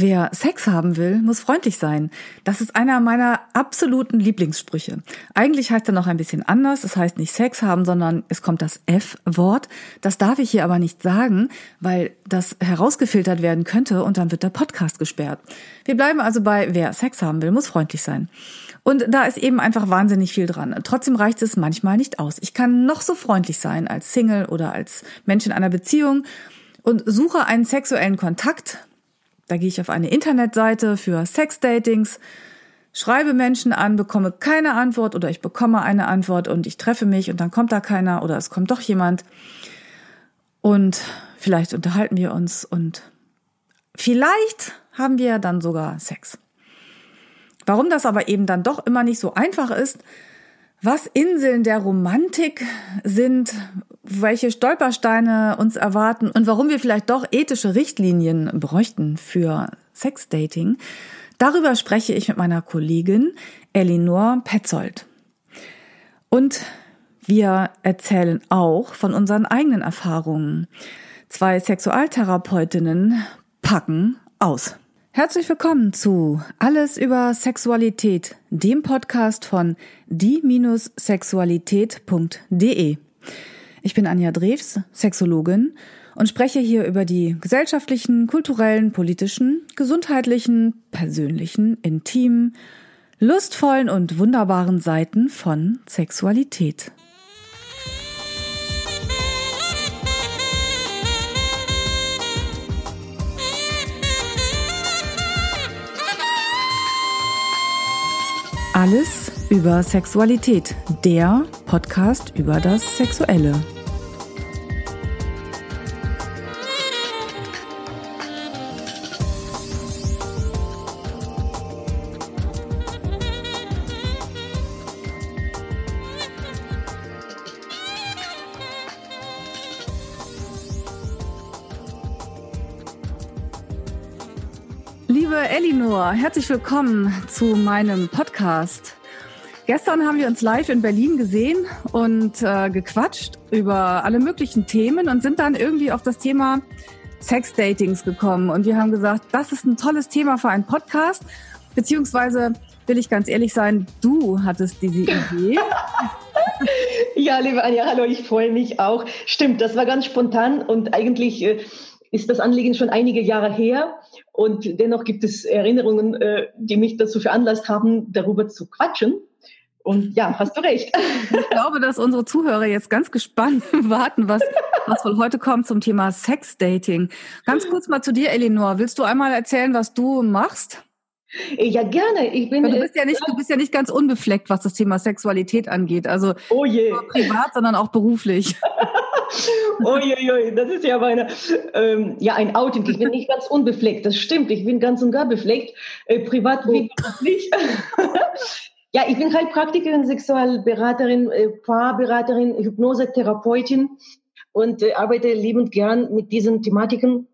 Wer Sex haben will, muss freundlich sein. Das ist einer meiner absoluten Lieblingssprüche. Eigentlich heißt er noch ein bisschen anders. Es heißt nicht Sex haben, sondern es kommt das F-Wort. Das darf ich hier aber nicht sagen, weil das herausgefiltert werden könnte und dann wird der Podcast gesperrt. Wir bleiben also bei wer Sex haben will, muss freundlich sein. Und da ist eben einfach wahnsinnig viel dran. Trotzdem reicht es manchmal nicht aus. Ich kann noch so freundlich sein als Single oder als Mensch in einer Beziehung und suche einen sexuellen Kontakt da gehe ich auf eine Internetseite für Sexdatings, schreibe Menschen an, bekomme keine Antwort oder ich bekomme eine Antwort und ich treffe mich und dann kommt da keiner oder es kommt doch jemand und vielleicht unterhalten wir uns und vielleicht haben wir dann sogar Sex. Warum das aber eben dann doch immer nicht so einfach ist, was Inseln der Romantik sind, welche Stolpersteine uns erwarten und warum wir vielleicht doch ethische Richtlinien bräuchten für Sexdating, darüber spreche ich mit meiner Kollegin Elinor Petzold. Und wir erzählen auch von unseren eigenen Erfahrungen. Zwei Sexualtherapeutinnen packen aus. Herzlich willkommen zu Alles über Sexualität, dem Podcast von die-sexualität.de. Ich bin Anja Drews, Sexologin und spreche hier über die gesellschaftlichen, kulturellen, politischen, gesundheitlichen, persönlichen, intimen, lustvollen und wunderbaren Seiten von Sexualität. Alles über Sexualität, der Podcast über das Sexuelle. Liebe Elinor, herzlich willkommen zu meinem Podcast. Gestern haben wir uns live in Berlin gesehen und äh, gequatscht über alle möglichen Themen und sind dann irgendwie auf das Thema Sex-Datings gekommen. Und wir haben gesagt, das ist ein tolles Thema für einen Podcast. Beziehungsweise will ich ganz ehrlich sein, du hattest diese Idee. ja, liebe Anja, hallo, ich freue mich auch. Stimmt, das war ganz spontan und eigentlich äh, ist das Anliegen schon einige Jahre her. Und dennoch gibt es Erinnerungen, äh, die mich dazu veranlasst haben, darüber zu quatschen. Und ja, hast du recht. Ich glaube, dass unsere Zuhörer jetzt ganz gespannt warten, was, was wohl heute kommt zum Thema Sexdating. Ganz kurz mal zu dir, Elinor. Willst du einmal erzählen, was du machst? Ja, gerne. Ich bin, du, bist ja nicht, du bist ja nicht ganz unbefleckt, was das Thema Sexualität angeht. Also oh je. nur privat, sondern auch beruflich. oh je, je, das ist ja meine, ähm, ja, ein Outing. Ich bin nicht ganz unbefleckt. Das stimmt. Ich bin ganz und gar befleckt. Äh, privat oh. nicht. Ja, ich bin Heilpraktikerin, Sexualberaterin, äh, Paarberaterin, Hypnosetherapeutin und äh, arbeite liebend gern mit diesen Thematiken.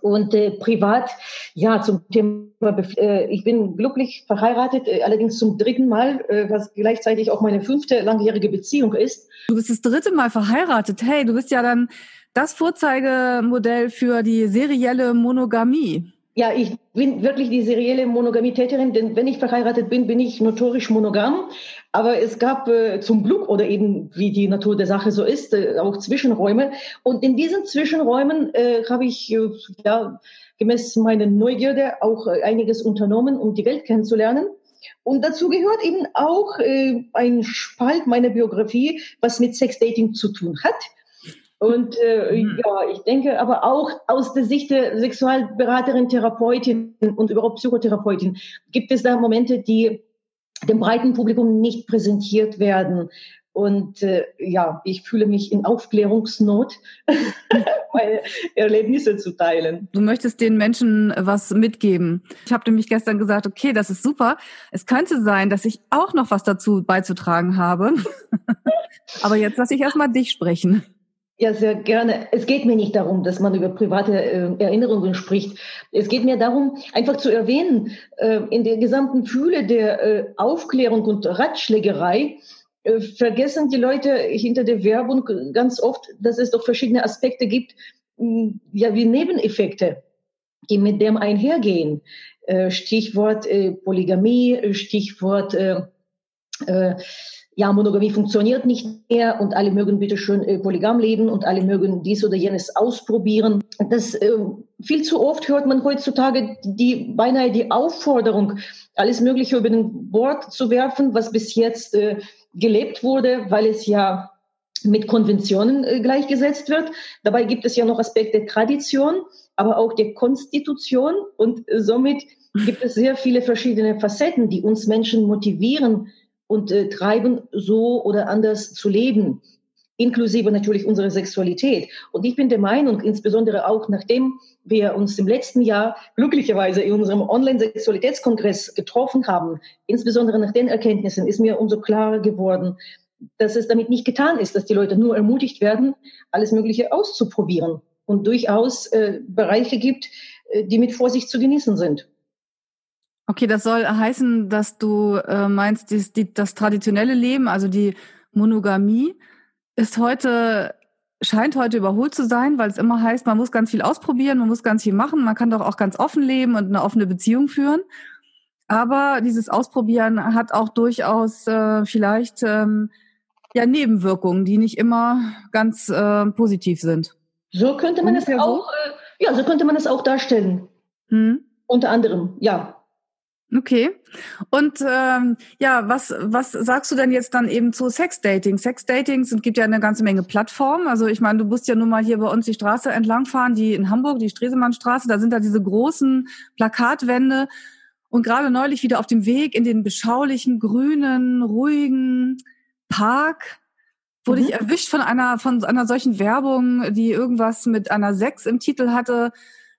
Und äh, privat, ja, zum Thema, äh, ich bin glücklich verheiratet, äh, allerdings zum dritten Mal, äh, was gleichzeitig auch meine fünfte langjährige Beziehung ist. Du bist das dritte Mal verheiratet. Hey, du bist ja dann das Vorzeigemodell für die serielle Monogamie. Ja, ich bin wirklich die serielle Monogamie-Täterin, denn wenn ich verheiratet bin, bin ich notorisch monogam. Aber es gab äh, zum Glück oder eben wie die Natur der Sache so ist, äh, auch Zwischenräume. Und in diesen Zwischenräumen äh, habe ich äh, ja gemäß meiner Neugierde auch äh, einiges unternommen, um die Welt kennenzulernen. Und dazu gehört eben auch äh, ein Spalt meiner Biografie, was mit Sexdating zu tun hat. Und äh, mhm. ja, ich denke aber auch aus der Sicht der Sexualberaterin, Therapeutin und überhaupt Psychotherapeutin gibt es da Momente, die dem breiten Publikum nicht präsentiert werden. Und äh, ja, ich fühle mich in Aufklärungsnot, meine Erlebnisse zu teilen. Du möchtest den Menschen was mitgeben. Ich habe nämlich gestern gesagt, okay, das ist super. Es könnte sein, dass ich auch noch was dazu beizutragen habe. Aber jetzt lasse ich erstmal dich sprechen. Ja, sehr gerne. Es geht mir nicht darum, dass man über private äh, Erinnerungen spricht. Es geht mir darum, einfach zu erwähnen, äh, in der gesamten Fühle der äh, Aufklärung und Ratschlägerei äh, vergessen die Leute hinter der Werbung ganz oft, dass es doch verschiedene Aspekte gibt, mh, ja, wie Nebeneffekte die mit dem einhergehen. Äh, Stichwort äh, Polygamie, Stichwort ja, Monogamie funktioniert nicht mehr und alle mögen bitte schön äh, polygam leben und alle mögen dies oder jenes ausprobieren. Das äh, viel zu oft hört man heutzutage die beinahe die Aufforderung, alles Mögliche über den Bord zu werfen, was bis jetzt äh, gelebt wurde, weil es ja mit Konventionen äh, gleichgesetzt wird. Dabei gibt es ja noch Aspekte Tradition, aber auch der Konstitution und äh, somit gibt es sehr viele verschiedene Facetten, die uns Menschen motivieren, und äh, treiben, so oder anders zu leben, inklusive natürlich unserer Sexualität. Und ich bin der Meinung, insbesondere auch nachdem wir uns im letzten Jahr glücklicherweise in unserem Online-Sexualitätskongress getroffen haben, insbesondere nach den Erkenntnissen, ist mir umso klarer geworden, dass es damit nicht getan ist, dass die Leute nur ermutigt werden, alles Mögliche auszuprobieren und durchaus äh, Bereiche gibt, äh, die mit Vorsicht zu genießen sind. Okay, das soll heißen, dass du äh, meinst, die, die, das traditionelle Leben, also die Monogamie, ist heute, scheint heute überholt zu sein, weil es immer heißt, man muss ganz viel ausprobieren, man muss ganz viel machen, man kann doch auch ganz offen leben und eine offene Beziehung führen. Aber dieses Ausprobieren hat auch durchaus äh, vielleicht ähm, ja Nebenwirkungen, die nicht immer ganz äh, positiv sind. So könnte man es auch, äh, ja, so könnte man es auch darstellen. Hm? Unter anderem, ja. Okay. Und ähm, ja, was, was sagst du denn jetzt dann eben zu Sexdating? Sexdating, es gibt ja eine ganze Menge Plattformen. Also ich meine, du musst ja nun mal hier bei uns die Straße entlangfahren, die in Hamburg, die Stresemannstraße, da sind da diese großen Plakatwände. Und gerade neulich wieder auf dem Weg in den beschaulichen, grünen, ruhigen Park wurde mhm. ich erwischt von einer, von einer solchen Werbung, die irgendwas mit einer Sex im Titel hatte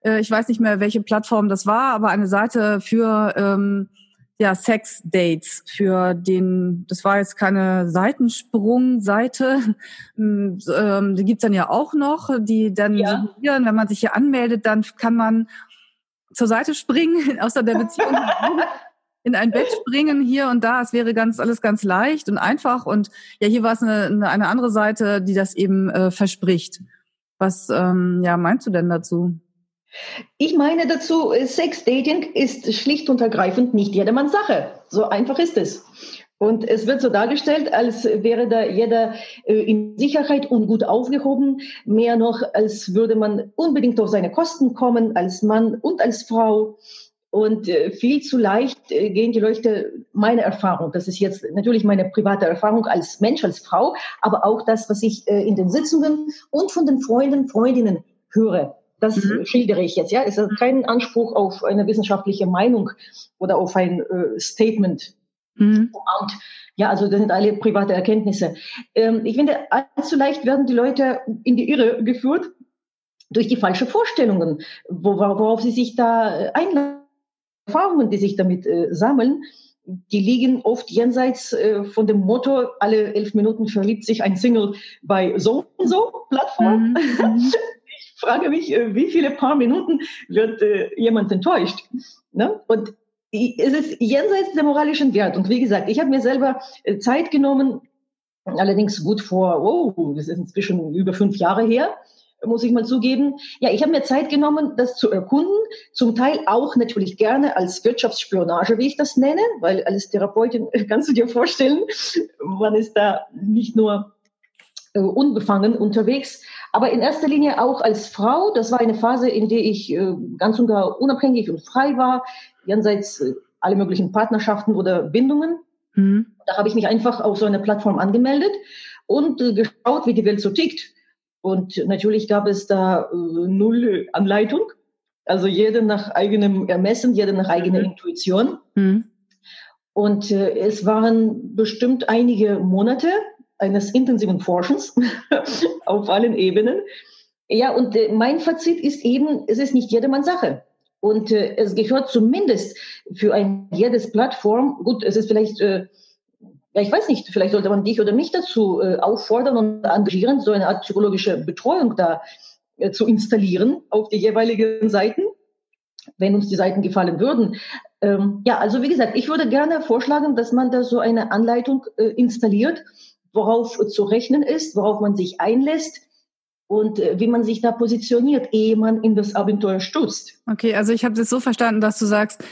äh, ich weiß nicht mehr, welche Plattform das war, aber eine Seite für ähm, ja, Sex-Dates für den, das war jetzt keine Seitensprung-Seite, ähm, ähm, die gibt's dann ja auch noch, die dann ja. suggerieren, wenn man sich hier anmeldet, dann kann man zur Seite springen, außer der Beziehung in ein Bett springen hier und da. Es wäre ganz alles ganz leicht und einfach. Und ja, hier war es eine, eine andere Seite, die das eben äh, verspricht. Was ähm, ja meinst du denn dazu? Ich meine dazu, Sex-Dating ist schlicht und ergreifend nicht jedermanns Sache. So einfach ist es. Und es wird so dargestellt, als wäre da jeder äh, in Sicherheit und gut aufgehoben. Mehr noch, als würde man unbedingt auf seine Kosten kommen, als Mann und als Frau. Und äh, viel zu leicht äh, gehen die Leute, meine Erfahrung, das ist jetzt natürlich meine private Erfahrung als Mensch, als Frau, aber auch das, was ich in den Sitzungen und von den Freunden, Freundinnen höre das mhm. schildere ich jetzt. Ja, es ist kein Anspruch auf eine wissenschaftliche Meinung oder auf ein äh, Statement mhm. vom Amt. Ja, also das sind alle private Erkenntnisse. Ähm, ich finde, allzu leicht werden die Leute in die Irre geführt durch die falschen Vorstellungen, worauf sie sich da äh, einladen, Erfahrungen, die sich damit äh, sammeln die liegen oft jenseits äh, von dem Motto, alle elf Minuten verliebt sich ein Single bei so und so Plattform. Mhm. frage mich, äh, wie viele paar Minuten wird äh, jemand enttäuscht? Ne? Und es ist jenseits der moralischen Wert. Und wie gesagt, ich habe mir selber äh, Zeit genommen, allerdings gut vor, oh, das ist inzwischen über fünf Jahre her, muss ich mal zugeben. Ja, ich habe mir Zeit genommen, das zu erkunden, zum Teil auch natürlich gerne als Wirtschaftsspionage, wie ich das nenne, weil als Therapeutin kannst du dir vorstellen, man ist da nicht nur äh, unbefangen unterwegs, aber in erster Linie auch als Frau. Das war eine Phase, in der ich äh, ganz und gar unabhängig und frei war, jenseits äh, alle möglichen Partnerschaften oder Bindungen. Mhm. Da habe ich mich einfach auf so eine Plattform angemeldet und äh, geschaut, wie die Welt so tickt. Und natürlich gab es da äh, null Anleitung. Also jeder nach eigenem Ermessen, jeder nach eigener mhm. Intuition. Mhm. Und äh, es waren bestimmt einige Monate, eines intensiven Forschens auf allen Ebenen. Ja, und äh, mein Fazit ist eben, es ist nicht jedermanns Sache. Und äh, es gehört zumindest für ein jedes Plattform, gut, es ist vielleicht, äh, ja, ich weiß nicht, vielleicht sollte man dich oder mich dazu äh, auffordern und engagieren, so eine Art psychologische Betreuung da äh, zu installieren auf die jeweiligen Seiten, wenn uns die Seiten gefallen würden. Ähm, ja, also wie gesagt, ich würde gerne vorschlagen, dass man da so eine Anleitung äh, installiert, worauf zu rechnen ist, worauf man sich einlässt. und äh, wie man sich da positioniert, ehe man in das Abenteuer stürzt. Okay, also ich habe das so verstanden, dass du sagst,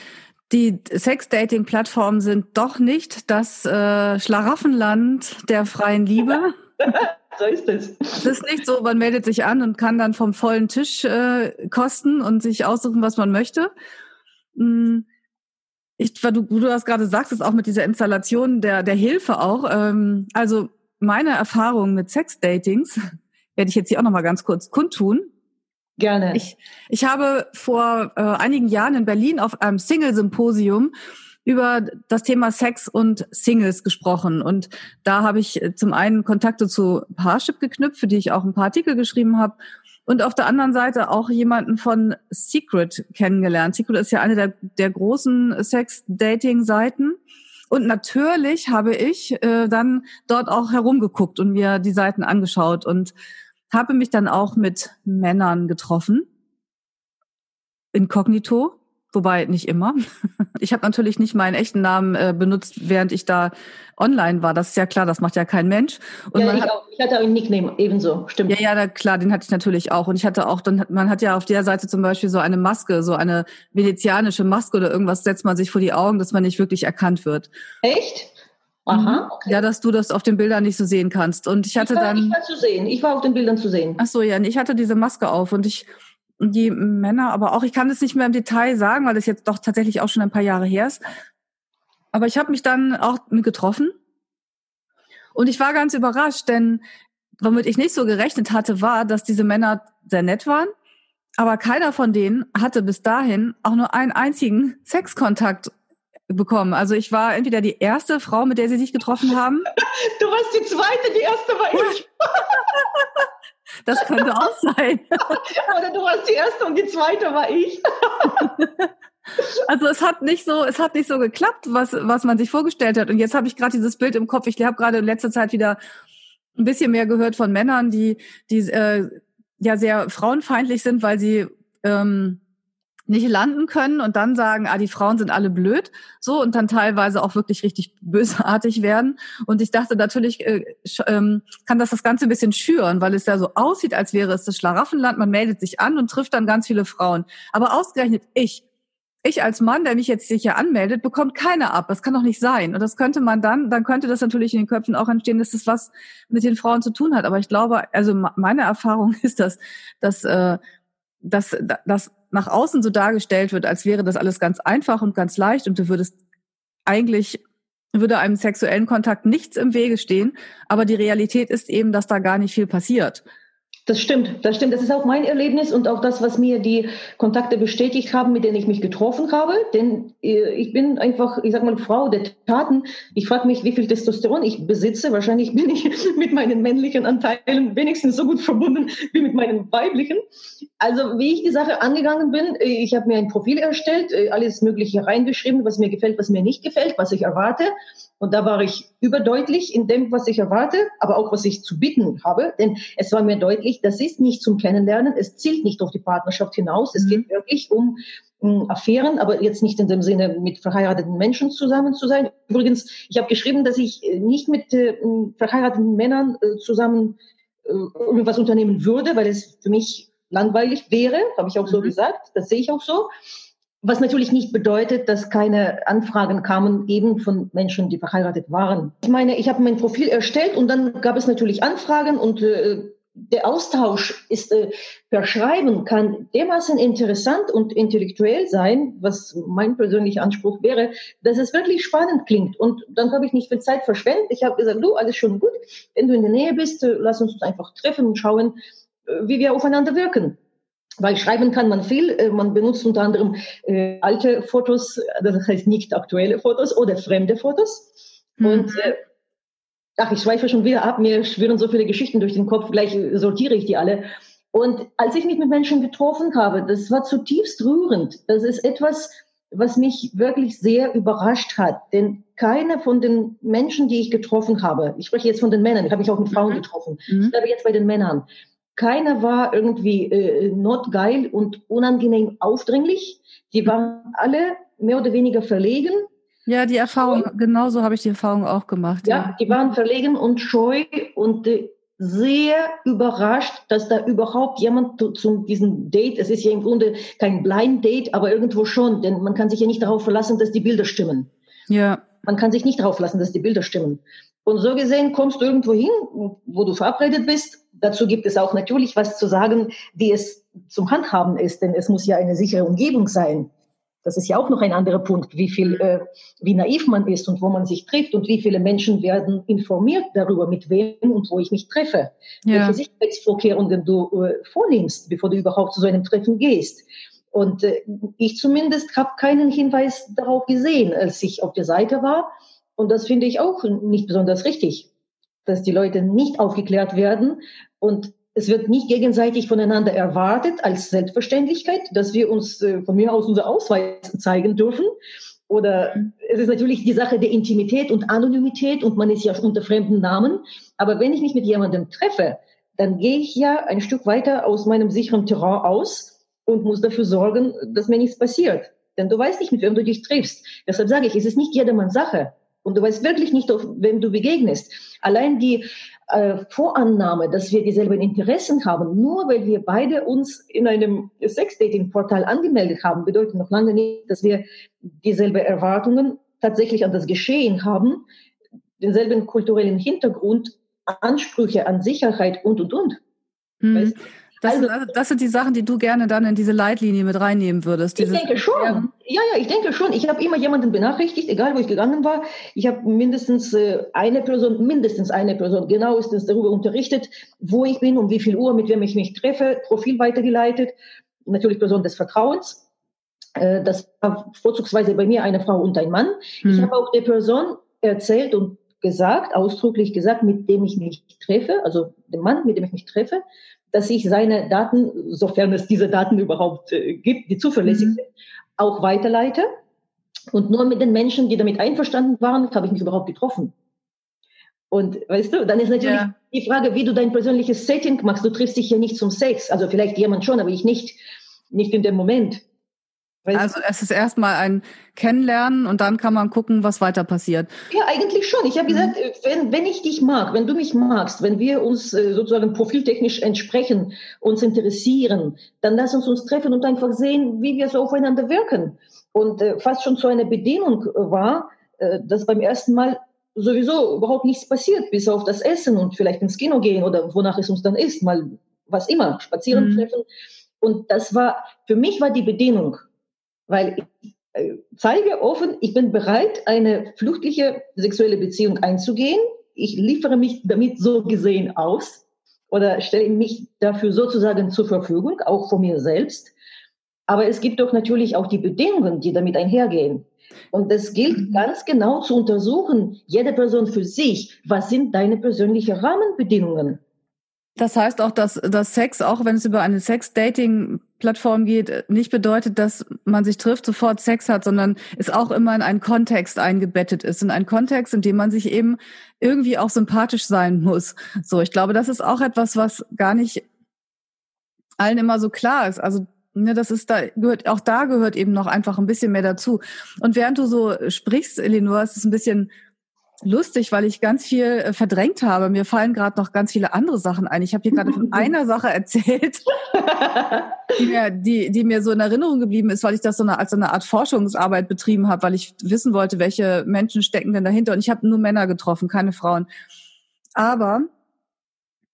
die Sex-Dating-Plattformen sind doch nicht das äh, Schlaraffenland der freien Liebe. so ist es. Es ist nicht so, man meldet sich an und kann dann vom vollen Tisch äh, kosten und sich aussuchen, was man möchte. Hm, ich, du, du hast gerade sagst, es auch mit dieser Installation der, der Hilfe auch. Ähm, also meine Erfahrung mit Sex-Datings werde ich jetzt hier auch noch mal ganz kurz kundtun. Gerne. Ich, ich habe vor äh, einigen Jahren in Berlin auf einem Single-Symposium über das Thema Sex und Singles gesprochen. Und da habe ich zum einen Kontakte zu Parship geknüpft, für die ich auch ein paar Artikel geschrieben habe. Und auf der anderen Seite auch jemanden von Secret kennengelernt. Secret ist ja eine der, der großen Sex-Dating-Seiten. Und natürlich habe ich äh, dann dort auch herumgeguckt und mir die Seiten angeschaut und habe mich dann auch mit Männern getroffen. Inkognito, wobei nicht immer. Ich habe natürlich nicht meinen echten Namen äh, benutzt, während ich da online war. Das ist ja klar, das macht ja kein Mensch. Und ja, ich, hat, auch. ich hatte auch einen Nickname, ebenso, stimmt. Ja, ja, da, klar, den hatte ich natürlich auch. Und ich hatte auch, dann, man hat ja auf der Seite zum Beispiel so eine Maske, so eine venezianische Maske oder irgendwas setzt man sich vor die Augen, dass man nicht wirklich erkannt wird. Echt? Aha, mhm. okay. Ja, dass du das auf den Bildern nicht so sehen kannst. Und ich hatte ich war, dann. Ich war zu sehen. Ich war auf den Bildern zu sehen. Ach so, ja. Ich hatte diese Maske auf und ich, die Männer, aber auch, ich kann es nicht mehr im Detail sagen, weil es jetzt doch tatsächlich auch schon ein paar Jahre her ist. Aber ich habe mich dann auch mit getroffen. Und ich war ganz überrascht, denn womit ich nicht so gerechnet hatte, war, dass diese Männer sehr nett waren. Aber keiner von denen hatte bis dahin auch nur einen einzigen Sexkontakt bekommen. Also ich war entweder die erste Frau, mit der sie sich getroffen haben. Du warst die zweite, die erste war ich. Das könnte auch sein. Oder du warst die erste und die zweite war ich. Also es hat nicht so, es hat nicht so geklappt, was was man sich vorgestellt hat. Und jetzt habe ich gerade dieses Bild im Kopf. Ich habe gerade in letzter Zeit wieder ein bisschen mehr gehört von Männern, die die äh, ja sehr frauenfeindlich sind, weil sie ähm, nicht landen können und dann sagen, ah, die Frauen sind alle blöd, so und dann teilweise auch wirklich richtig bösartig werden. Und ich dachte natürlich, äh, ähm, kann das das Ganze ein bisschen schüren, weil es ja so aussieht, als wäre es das Schlaraffenland. Man meldet sich an und trifft dann ganz viele Frauen. Aber ausgerechnet ich, ich als Mann, der mich jetzt sicher anmeldet, bekommt keine ab. Das kann doch nicht sein. Und das könnte man dann, dann könnte das natürlich in den Köpfen auch entstehen, dass das was mit den Frauen zu tun hat. Aber ich glaube, also meine Erfahrung ist, dass, dass, äh, dass, dass nach außen so dargestellt wird, als wäre das alles ganz einfach und ganz leicht und du würdest eigentlich würde einem sexuellen Kontakt nichts im Wege stehen, aber die Realität ist eben, dass da gar nicht viel passiert. Das stimmt, das stimmt. Das ist auch mein Erlebnis und auch das, was mir die Kontakte bestätigt haben, mit denen ich mich getroffen habe. Denn äh, ich bin einfach, ich sag mal, Frau der Taten. Ich frage mich, wie viel Testosteron ich besitze. Wahrscheinlich bin ich mit meinen männlichen Anteilen wenigstens so gut verbunden wie mit meinen weiblichen. Also wie ich die Sache angegangen bin, äh, ich habe mir ein Profil erstellt, äh, alles Mögliche reingeschrieben, was mir gefällt, was mir nicht gefällt, was ich erwarte. Und da war ich überdeutlich in dem, was ich erwarte, aber auch was ich zu bieten habe. Denn es war mir deutlich, das ist nicht zum Kennenlernen, es zielt nicht auf die Partnerschaft hinaus. Es mhm. geht wirklich um, um Affären, aber jetzt nicht in dem Sinne, mit verheirateten Menschen zusammen zu sein. Übrigens, ich habe geschrieben, dass ich äh, nicht mit äh, verheirateten Männern äh, zusammen äh, irgendwas unternehmen würde, weil es für mich langweilig wäre, habe ich auch so mhm. gesagt. Das sehe ich auch so. Was natürlich nicht bedeutet, dass keine Anfragen kamen, eben von Menschen, die verheiratet waren. Ich meine, ich habe mein Profil erstellt und dann gab es natürlich Anfragen und äh, der Austausch ist äh, per Schreiben kann dermaßen interessant und intellektuell sein, was mein persönlicher Anspruch wäre, dass es wirklich spannend klingt. Und dann habe ich nicht viel Zeit verschwendet. Ich habe gesagt, du, alles schon gut. Wenn du in der Nähe bist, äh, lass uns einfach treffen und schauen, äh, wie wir aufeinander wirken. Weil schreiben kann man viel. Äh, man benutzt unter anderem äh, alte Fotos, das heißt nicht aktuelle Fotos oder fremde Fotos. Mhm. Und äh, ach, ich schweife schon wieder ab. Mir schwirren so viele Geschichten durch den Kopf. Gleich sortiere ich die alle. Und als ich mich mit Menschen getroffen habe, das war zutiefst rührend. Das ist etwas, was mich wirklich sehr überrascht hat. Denn keine von den Menschen, die ich getroffen habe, ich spreche jetzt von den Männern, ich habe mich auch mit Frauen mhm. getroffen, mhm. ich bleibe jetzt bei den Männern, keiner war irgendwie äh, notgeil und unangenehm aufdringlich. Die waren alle mehr oder weniger verlegen. Ja, die Erfahrung, und, genauso habe ich die Erfahrung auch gemacht. Ja, ja, die waren verlegen und scheu und äh, sehr überrascht, dass da überhaupt jemand zu, diesem Date, es ist ja im Grunde kein Blind Date, aber irgendwo schon, denn man kann sich ja nicht darauf verlassen, dass die Bilder stimmen. Ja. Man kann sich nicht darauf verlassen, dass die Bilder stimmen. Und so gesehen kommst du irgendwo hin, wo du verabredet bist. Dazu gibt es auch natürlich was zu sagen, wie es zum Handhaben ist, denn es muss ja eine sichere Umgebung sein. Das ist ja auch noch ein anderer Punkt, wie viel, äh, wie naiv man ist und wo man sich trifft und wie viele Menschen werden informiert darüber, mit wem und wo ich mich treffe. Ja. Welche Sicherheitsvorkehrungen du äh, vornimmst, bevor du überhaupt zu so einem Treffen gehst. Und äh, ich zumindest habe keinen Hinweis darauf gesehen, als ich auf der Seite war. Und das finde ich auch nicht besonders richtig, dass die Leute nicht aufgeklärt werden und es wird nicht gegenseitig voneinander erwartet als Selbstverständlichkeit, dass wir uns äh, von mir aus unser Ausweis zeigen dürfen. Oder es ist natürlich die Sache der Intimität und Anonymität und man ist ja unter fremden Namen. Aber wenn ich mich mit jemandem treffe, dann gehe ich ja ein Stück weiter aus meinem sicheren Terrain aus und muss dafür sorgen, dass mir nichts passiert. Denn du weißt nicht, mit wem du dich triffst. Deshalb sage ich, es ist nicht jedermanns Sache. Und du weißt wirklich nicht, wem du begegnest. Allein die äh, Vorannahme, dass wir dieselben Interessen haben, nur weil wir beide uns in einem Sex-Dating-Portal angemeldet haben, bedeutet noch lange nicht, dass wir dieselbe Erwartungen tatsächlich an das Geschehen haben, denselben kulturellen Hintergrund, Ansprüche an Sicherheit und, und, und. Mhm. Weißt? Das, also, das sind die Sachen, die du gerne dann in diese Leitlinie mit reinnehmen würdest. Ich denke schon. Ja, ja, ich denke schon. Ich habe immer jemanden benachrichtigt, egal wo ich gegangen war. Ich habe mindestens äh, eine Person, mindestens eine Person genauestens darüber unterrichtet, wo ich bin, um wie viel Uhr, mit wem ich mich treffe, Profil weitergeleitet. Natürlich Person des Vertrauens. Äh, das war vorzugsweise bei mir eine Frau und ein Mann. Hm. Ich habe auch der Person erzählt und gesagt, ausdrücklich gesagt, mit dem ich mich treffe, also dem Mann, mit dem ich mich treffe, dass ich seine Daten, sofern es diese Daten überhaupt äh, gibt, die zuverlässig mhm. sind, auch weiterleite. Und nur mit den Menschen, die damit einverstanden waren, habe ich mich überhaupt getroffen. Und weißt du, dann ist natürlich ja. die Frage, wie du dein persönliches Setting machst. Du triffst dich ja nicht zum Sex. Also vielleicht jemand schon, aber ich nicht, nicht in dem Moment. Also es ist erstmal ein Kennenlernen und dann kann man gucken, was weiter passiert. Ja, eigentlich schon. Ich habe mhm. gesagt, wenn, wenn ich dich mag, wenn du mich magst, wenn wir uns äh, sozusagen profiltechnisch entsprechen, uns interessieren, dann lass uns uns treffen und einfach sehen, wie wir so aufeinander wirken. Und äh, fast schon so eine Bedienung war, äh, dass beim ersten Mal sowieso überhaupt nichts passiert, bis auf das Essen und vielleicht ins Kino gehen oder wonach es uns dann ist, mal was immer, spazieren mhm. treffen. Und das war, für mich war die Bedienung weil ich äh, zeige offen, ich bin bereit, eine fluchtliche sexuelle Beziehung einzugehen. Ich liefere mich damit so gesehen aus oder stelle mich dafür sozusagen zur Verfügung, auch von mir selbst. Aber es gibt doch natürlich auch die Bedingungen, die damit einhergehen. Und es gilt mhm. ganz genau zu untersuchen, jede Person für sich, was sind deine persönlichen Rahmenbedingungen? Das heißt auch, dass, dass Sex, auch wenn es über eine Sex-Dating-Plattform geht, nicht bedeutet, dass man sich trifft, sofort Sex hat, sondern es auch immer in einen Kontext eingebettet ist, in einen Kontext, in dem man sich eben irgendwie auch sympathisch sein muss. So, ich glaube, das ist auch etwas, was gar nicht allen immer so klar ist. Also Ne, das ist da gehört auch da gehört eben noch einfach ein bisschen mehr dazu. Und während du so sprichst, Eleanor, ist es ein bisschen lustig, weil ich ganz viel äh, verdrängt habe. Mir fallen gerade noch ganz viele andere Sachen ein. Ich habe hier gerade von einer Sache erzählt, die mir, die, die mir so in Erinnerung geblieben ist, weil ich das so eine, als so eine Art Forschungsarbeit betrieben habe, weil ich wissen wollte, welche Menschen stecken denn dahinter. Und ich habe nur Männer getroffen, keine Frauen. Aber,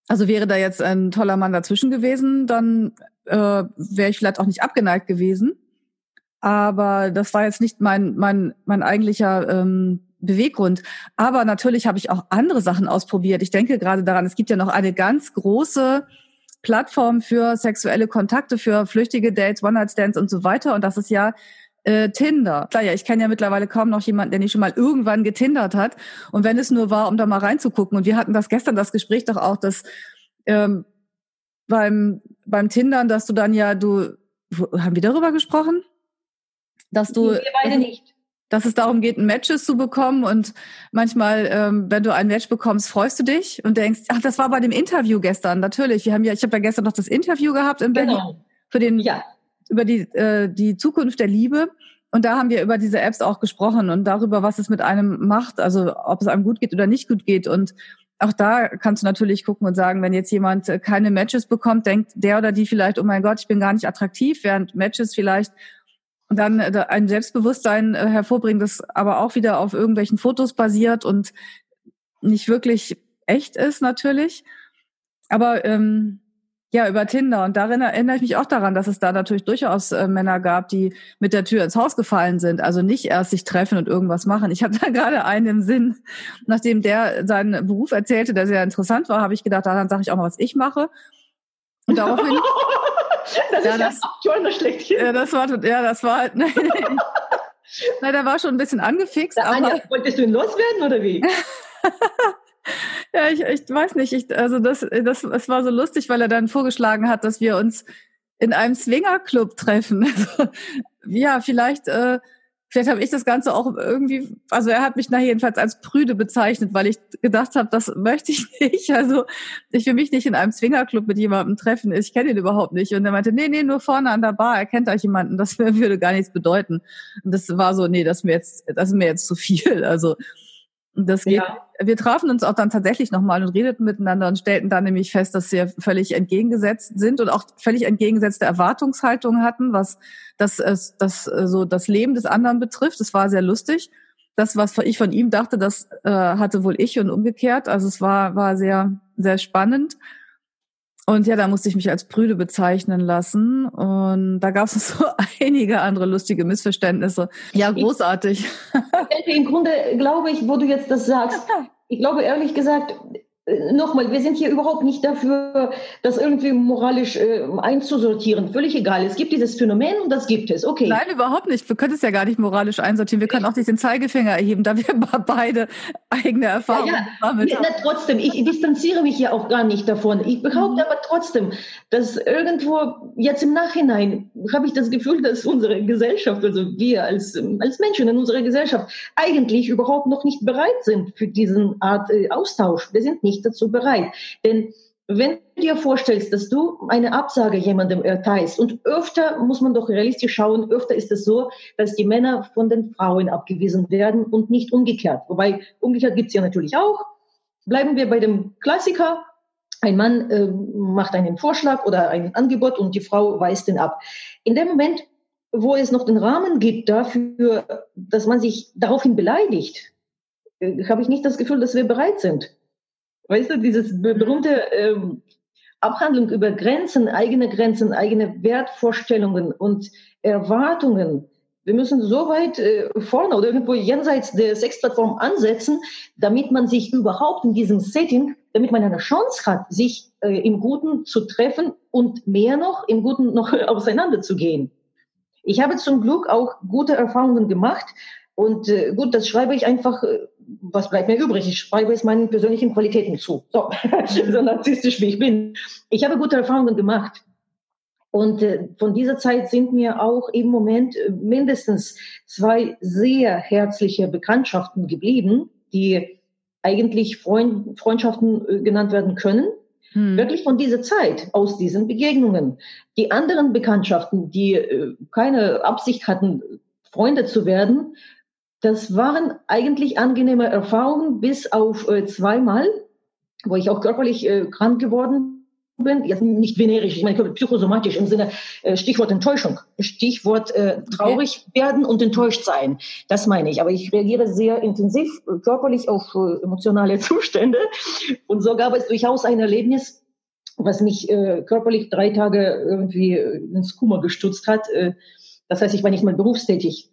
also wäre da jetzt ein toller Mann dazwischen gewesen, dann äh, wäre ich vielleicht auch nicht abgeneigt gewesen. Aber das war jetzt nicht mein, mein, mein eigentlicher ähm, Beweggrund. Aber natürlich habe ich auch andere Sachen ausprobiert. Ich denke gerade daran, es gibt ja noch eine ganz große Plattform für sexuelle Kontakte, für flüchtige Dates, One-Night-Stands und so weiter. Und das ist ja äh, Tinder. Klar, ja, ich kenne ja mittlerweile kaum noch jemanden, der nicht schon mal irgendwann getindert hat. Und wenn es nur war, um da mal reinzugucken. Und wir hatten das gestern, das Gespräch doch auch, dass ähm, beim, beim Tindern, dass du dann ja, du, haben wir darüber gesprochen? Dass du. Wir beide nicht dass es darum geht, Matches zu bekommen. Und manchmal, ähm, wenn du ein Match bekommst, freust du dich und denkst, ach, das war bei dem Interview gestern. Natürlich, wir haben ja, ich habe ja gestern noch das Interview gehabt in Berlin genau. für den ja. über die äh, die Zukunft der Liebe. Und da haben wir über diese Apps auch gesprochen und darüber, was es mit einem macht, also ob es einem gut geht oder nicht gut geht. Und auch da kannst du natürlich gucken und sagen, wenn jetzt jemand äh, keine Matches bekommt, denkt der oder die vielleicht, oh mein Gott, ich bin gar nicht attraktiv, während Matches vielleicht dann äh, ein Selbstbewusstsein äh, hervorbringen, das aber auch wieder auf irgendwelchen Fotos basiert und nicht wirklich echt ist natürlich. Aber ähm, ja, über Tinder. Und darin erinnere ich mich auch daran, dass es da natürlich durchaus äh, Männer gab, die mit der Tür ins Haus gefallen sind. Also nicht erst sich treffen und irgendwas machen. Ich hatte da gerade einen im Sinn. Nachdem der seinen Beruf erzählte, der sehr interessant war, habe ich gedacht, daran sage ich auch mal, was ich mache. Und daraufhin. das ja, ist das, ja schlechthin. Ja, das war, ja, das war halt. Nein, nein, der war schon ein bisschen angefixt. aber, Anja, wolltest du ihn loswerden oder wie? Ja, ich, ich weiß nicht. Ich, also das, das, es war so lustig, weil er dann vorgeschlagen hat, dass wir uns in einem Swingerclub treffen. Also, ja, vielleicht, äh, vielleicht habe ich das Ganze auch irgendwie, also er hat mich nachher jedenfalls als prüde bezeichnet, weil ich gedacht habe, das möchte ich nicht. Also ich will mich nicht in einem Swingerclub mit jemandem treffen. Ich kenne ihn überhaupt nicht. Und er meinte, nee, nee, nur vorne an der Bar. Er kennt euch jemanden. Das würde gar nichts bedeuten. Und das war so, nee, das ist mir jetzt, das ist mir jetzt zu viel. Also das geht. Ja. Wir trafen uns auch dann tatsächlich nochmal und redeten miteinander und stellten dann nämlich fest, dass wir völlig entgegengesetzt sind und auch völlig entgegengesetzte Erwartungshaltungen hatten, was das, das, so das Leben des anderen betrifft. Es war sehr lustig. Das, was ich von ihm dachte, das äh, hatte wohl ich und umgekehrt. Also es war, war sehr, sehr spannend. Und ja, da musste ich mich als Prüde bezeichnen lassen. Und da gab es so einige andere lustige Missverständnisse. Ja, großartig. Ich denke, im Grunde glaube ich, wo du jetzt das sagst, ich glaube ehrlich gesagt, nochmal, wir sind hier überhaupt nicht dafür, das irgendwie moralisch äh, einzusortieren. Völlig egal. Es gibt dieses Phänomen und das gibt es. Okay. Nein, überhaupt nicht. Wir können es ja gar nicht moralisch einsortieren. Wir können auch nicht den Zeigefinger erheben, da wir beide eigene Erfahrungen ja, ja. damit haben. Ja, trotzdem, ich distanziere mich ja auch gar nicht davon. Ich behaupte mhm. aber trotzdem, dass irgendwo jetzt im Nachhinein habe ich das Gefühl, dass unsere Gesellschaft, also wir als, als Menschen in unserer Gesellschaft, eigentlich überhaupt noch nicht bereit sind für diesen Art äh, Austausch. Wir sind nicht nicht dazu bereit. Denn wenn du dir vorstellst, dass du eine Absage jemandem erteilst und öfter muss man doch realistisch schauen, öfter ist es so, dass die Männer von den Frauen abgewiesen werden und nicht umgekehrt. Wobei umgekehrt gibt es ja natürlich auch. Bleiben wir bei dem Klassiker. Ein Mann äh, macht einen Vorschlag oder ein Angebot und die Frau weist ihn ab. In dem Moment, wo es noch den Rahmen gibt dafür, dass man sich daraufhin beleidigt, äh, habe ich nicht das Gefühl, dass wir bereit sind. Weißt du, dieses berühmte ähm, Abhandlung über Grenzen, eigene Grenzen, eigene Wertvorstellungen und Erwartungen. Wir müssen so weit äh, vorne oder irgendwo jenseits der Sexplattform ansetzen, damit man sich überhaupt in diesem Setting, damit man eine Chance hat, sich äh, im Guten zu treffen und mehr noch im Guten noch auseinanderzugehen. Ich habe zum Glück auch gute Erfahrungen gemacht und äh, gut, das schreibe ich einfach äh, was bleibt mir übrig? Ich schreibe es meinen persönlichen Qualitäten zu. So, so narzisstisch wie ich bin. Ich habe gute Erfahrungen gemacht. Und äh, von dieser Zeit sind mir auch im Moment äh, mindestens zwei sehr herzliche Bekanntschaften geblieben, die eigentlich Freund, Freundschaften äh, genannt werden können. Hm. Wirklich von dieser Zeit, aus diesen Begegnungen. Die anderen Bekanntschaften, die äh, keine Absicht hatten, Freunde zu werden, das waren eigentlich angenehme Erfahrungen, bis auf äh, zweimal, wo ich auch körperlich äh, krank geworden bin. Jetzt nicht venerisch, ich meine psychosomatisch im Sinne äh, Stichwort Enttäuschung, Stichwort äh, traurig okay. werden und enttäuscht sein. Das meine ich. Aber ich reagiere sehr intensiv äh, körperlich auf äh, emotionale Zustände. Und so gab es durchaus ein Erlebnis, was mich körperlich drei Tage irgendwie ins Kummer gestutzt hat. Das heißt, ich war nicht mal berufstätig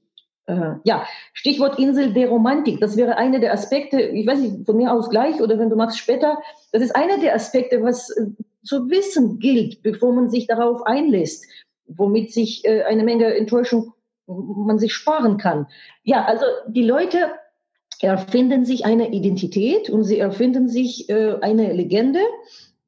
äh, ja, Stichwort Insel der Romantik. Das wäre einer der Aspekte, ich weiß nicht, von mir aus gleich oder wenn du magst später. Das ist einer der Aspekte, was äh, zu wissen gilt, bevor man sich darauf einlässt, womit sich äh, eine Menge Enttäuschung man sich sparen kann. Ja, also die Leute erfinden sich eine Identität und sie erfinden sich äh, eine Legende.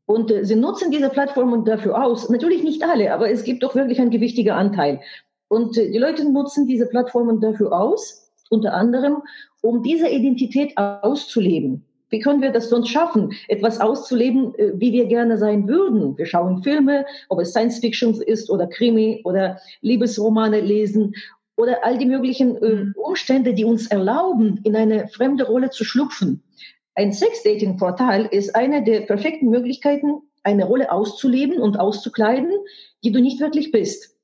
Und äh, sie nutzen diese Plattformen dafür aus. Natürlich nicht alle, aber es gibt doch wirklich ein gewichtiger Anteil. Und die Leute nutzen diese Plattformen dafür aus, unter anderem, um diese Identität auszuleben. Wie können wir das sonst schaffen, etwas auszuleben, äh, wie wir gerne sein würden? Wir schauen Filme, ob es Science Fiction ist oder Krimi oder Liebesromane lesen oder all die möglichen äh, mhm. Umstände, die uns erlauben, in eine fremde Rolle zu schlüpfen. Ein Sex-Dating-Portal ist eine der perfekten Möglichkeiten, eine Rolle auszuleben und auszukleiden, die du nicht wirklich bist.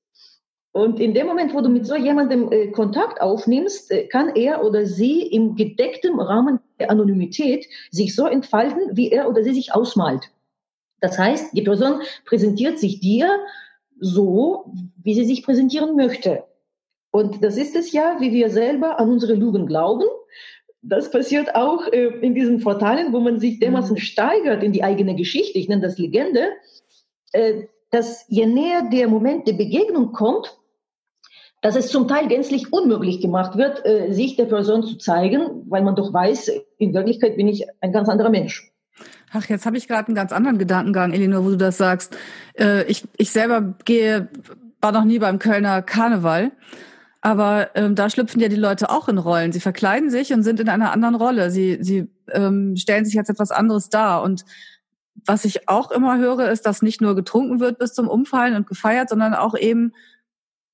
Und in dem Moment, wo du mit so jemandem äh, Kontakt aufnimmst, äh, kann er oder sie im gedeckten Rahmen der Anonymität sich so entfalten, wie er oder sie sich ausmalt. Das heißt, die Person präsentiert sich dir so, wie sie sich präsentieren möchte. Und das ist es ja, wie wir selber an unsere Lügen glauben. Das passiert auch äh, in diesen Portalen, wo man sich dermaßen mhm. steigert in die eigene Geschichte. Ich nenne das Legende. Äh, dass je näher der Moment der Begegnung kommt, dass es zum Teil gänzlich unmöglich gemacht wird, äh, sich der Person zu zeigen, weil man doch weiß, in Wirklichkeit bin ich ein ganz anderer Mensch. Ach, jetzt habe ich gerade einen ganz anderen Gedankengang, Elinor, wo du das sagst. Äh, ich, ich selber gehe, war noch nie beim Kölner Karneval. Aber ähm, da schlüpfen ja die Leute auch in Rollen. Sie verkleiden sich und sind in einer anderen Rolle. Sie, sie ähm, stellen sich jetzt etwas anderes dar. Und was ich auch immer höre, ist, dass nicht nur getrunken wird bis zum Umfallen und gefeiert, sondern auch eben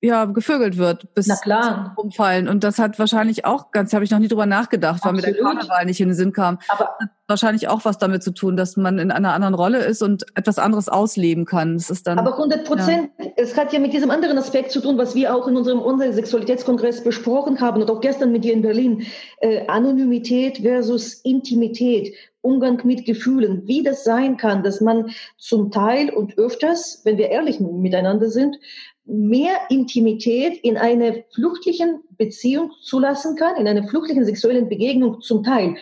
ja, gevögelt wird bis zum Umfallen. Und das hat wahrscheinlich auch ganz, habe ich noch nie drüber nachgedacht, weil mir der Karneval nicht in den Sinn kam. Aber hat wahrscheinlich auch was damit zu tun, dass man in einer anderen Rolle ist und etwas anderes ausleben kann. Das ist dann. Aber 100 Prozent. Ja. Es hat ja mit diesem anderen Aspekt zu tun, was wir auch in unserem, unserem Sexualitätskongress besprochen haben und auch gestern mit dir in Berlin. Äh, Anonymität versus Intimität. Umgang mit Gefühlen, wie das sein kann, dass man zum Teil und öfters, wenn wir ehrlich miteinander sind, mehr Intimität in einer fluchtlichen Beziehung zulassen kann, in einer fluchtlichen sexuellen Begegnung zum Teil.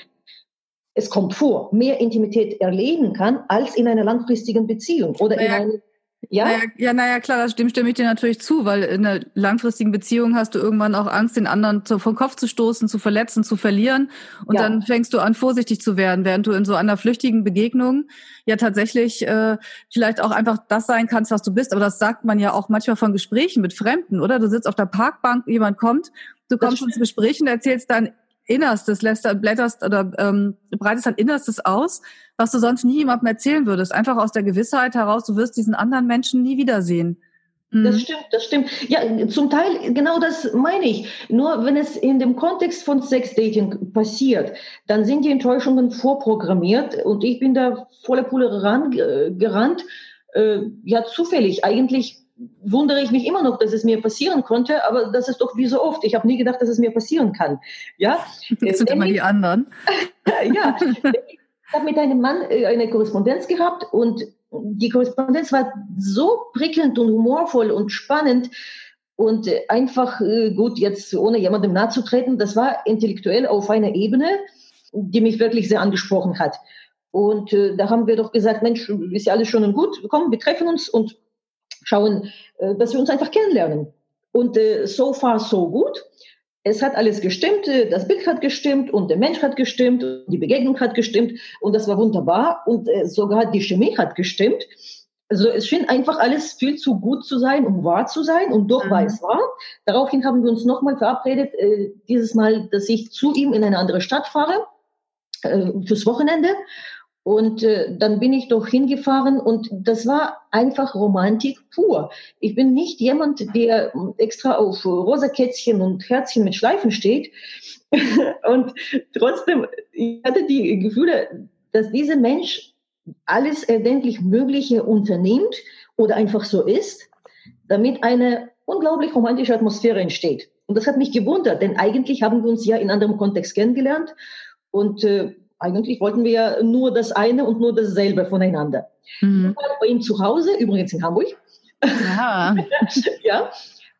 Es kommt vor, mehr Intimität erleben kann als in einer langfristigen Beziehung oder naja, in einer ja? Naja, ja, naja, klar, das stimmt, stimme ich dir natürlich zu, weil in einer langfristigen Beziehung hast du irgendwann auch Angst, den anderen zu, vom Kopf zu stoßen, zu verletzen, zu verlieren. Und ja. dann fängst du an, vorsichtig zu werden, während du in so einer flüchtigen Begegnung ja tatsächlich äh, vielleicht auch einfach das sein kannst, was du bist. Aber das sagt man ja auch manchmal von Gesprächen mit Fremden, oder? Du sitzt auf der Parkbank, jemand kommt, du kommst ins Gespräch und erzählst dein Innerstes, lässt, blätterst oder ähm, breitest dein Innerstes aus was du sonst nie jemandem erzählen würdest. Einfach aus der Gewissheit heraus, du wirst diesen anderen Menschen nie wiedersehen. Mhm. Das stimmt, das stimmt. Ja, zum Teil genau das meine ich. Nur wenn es in dem Kontext von Sexdating passiert, dann sind die Enttäuschungen vorprogrammiert und ich bin da voller Pulle rangerannt. Äh, ja, zufällig. Eigentlich wundere ich mich immer noch, dass es mir passieren konnte, aber das ist doch wie so oft. Ich habe nie gedacht, dass es mir passieren kann. Ja, das sind immer die anderen. ja, Ich habe mit einem Mann äh, eine Korrespondenz gehabt und die Korrespondenz war so prickelnd und humorvoll und spannend und äh, einfach äh, gut, jetzt ohne jemandem nachzutreten, das war intellektuell auf einer Ebene, die mich wirklich sehr angesprochen hat. Und äh, da haben wir doch gesagt, Mensch, ist ja alles schon und gut, komm, wir treffen uns und schauen, äh, dass wir uns einfach kennenlernen. Und äh, so far so gut es hat alles gestimmt, äh, das Bild hat gestimmt und der Mensch hat gestimmt, die Begegnung hat gestimmt und das war wunderbar und sogar die Chemie hat gestimmt. Also es schien einfach alles viel zu gut zu sein, um wahr zu sein und doch mhm. war es wahr. Daraufhin haben wir uns nochmal verabredet, dieses Mal, dass ich zu ihm in eine andere Stadt fahre fürs Wochenende und äh, dann bin ich doch hingefahren und das war einfach Romantik pur. Ich bin nicht jemand, der extra auf rosa Kätzchen und Herzchen mit Schleifen steht. und trotzdem, ich hatte die Gefühle, dass dieser Mensch alles erdenklich Mögliche unternimmt oder einfach so ist, damit eine unglaublich romantische Atmosphäre entsteht. Und das hat mich gewundert, denn eigentlich haben wir uns ja in anderem Kontext kennengelernt. Und äh, eigentlich wollten wir nur das eine und nur dasselbe voneinander. Mhm. Bei ihm zu Hause, übrigens in Hamburg. Ja. ja.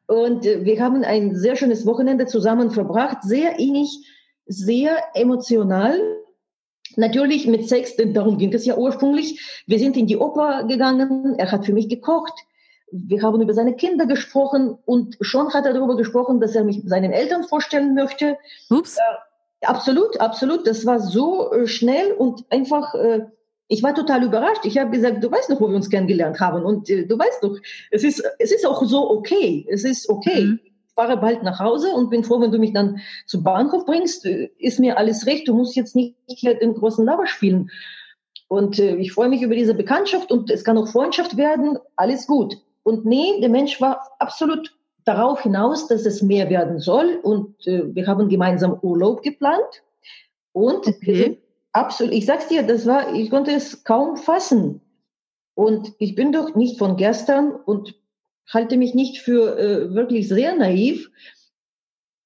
Und äh, wir haben ein sehr schönes Wochenende zusammen verbracht, sehr innig, sehr emotional. Natürlich mit Sex, denn darum ging es ja ursprünglich. Wir sind in die Oper gegangen, er hat für mich gekocht, wir haben über seine Kinder gesprochen und schon hat er darüber gesprochen, dass er mich seinen Eltern vorstellen möchte. Ups. Äh, Absolut, absolut. Das war so äh, schnell und einfach, äh, ich war total überrascht. Ich habe gesagt, du weißt noch, wo wir uns kennengelernt haben und äh, du weißt doch, es ist, es ist auch so okay. Es ist okay. Mhm. Ich fahre bald nach Hause und bin froh, wenn du mich dann zum Bahnhof bringst. Äh, ist mir alles recht. Du musst jetzt nicht hier den großen Lover spielen. Und äh, ich freue mich über diese Bekanntschaft und es kann auch Freundschaft werden. Alles gut. Und nee, der Mensch war absolut darauf hinaus, dass es mehr werden soll und äh, wir haben gemeinsam Urlaub geplant und okay. absolut, ich sag's dir, das war, ich konnte es kaum fassen. Und ich bin doch nicht von gestern und halte mich nicht für äh, wirklich sehr naiv.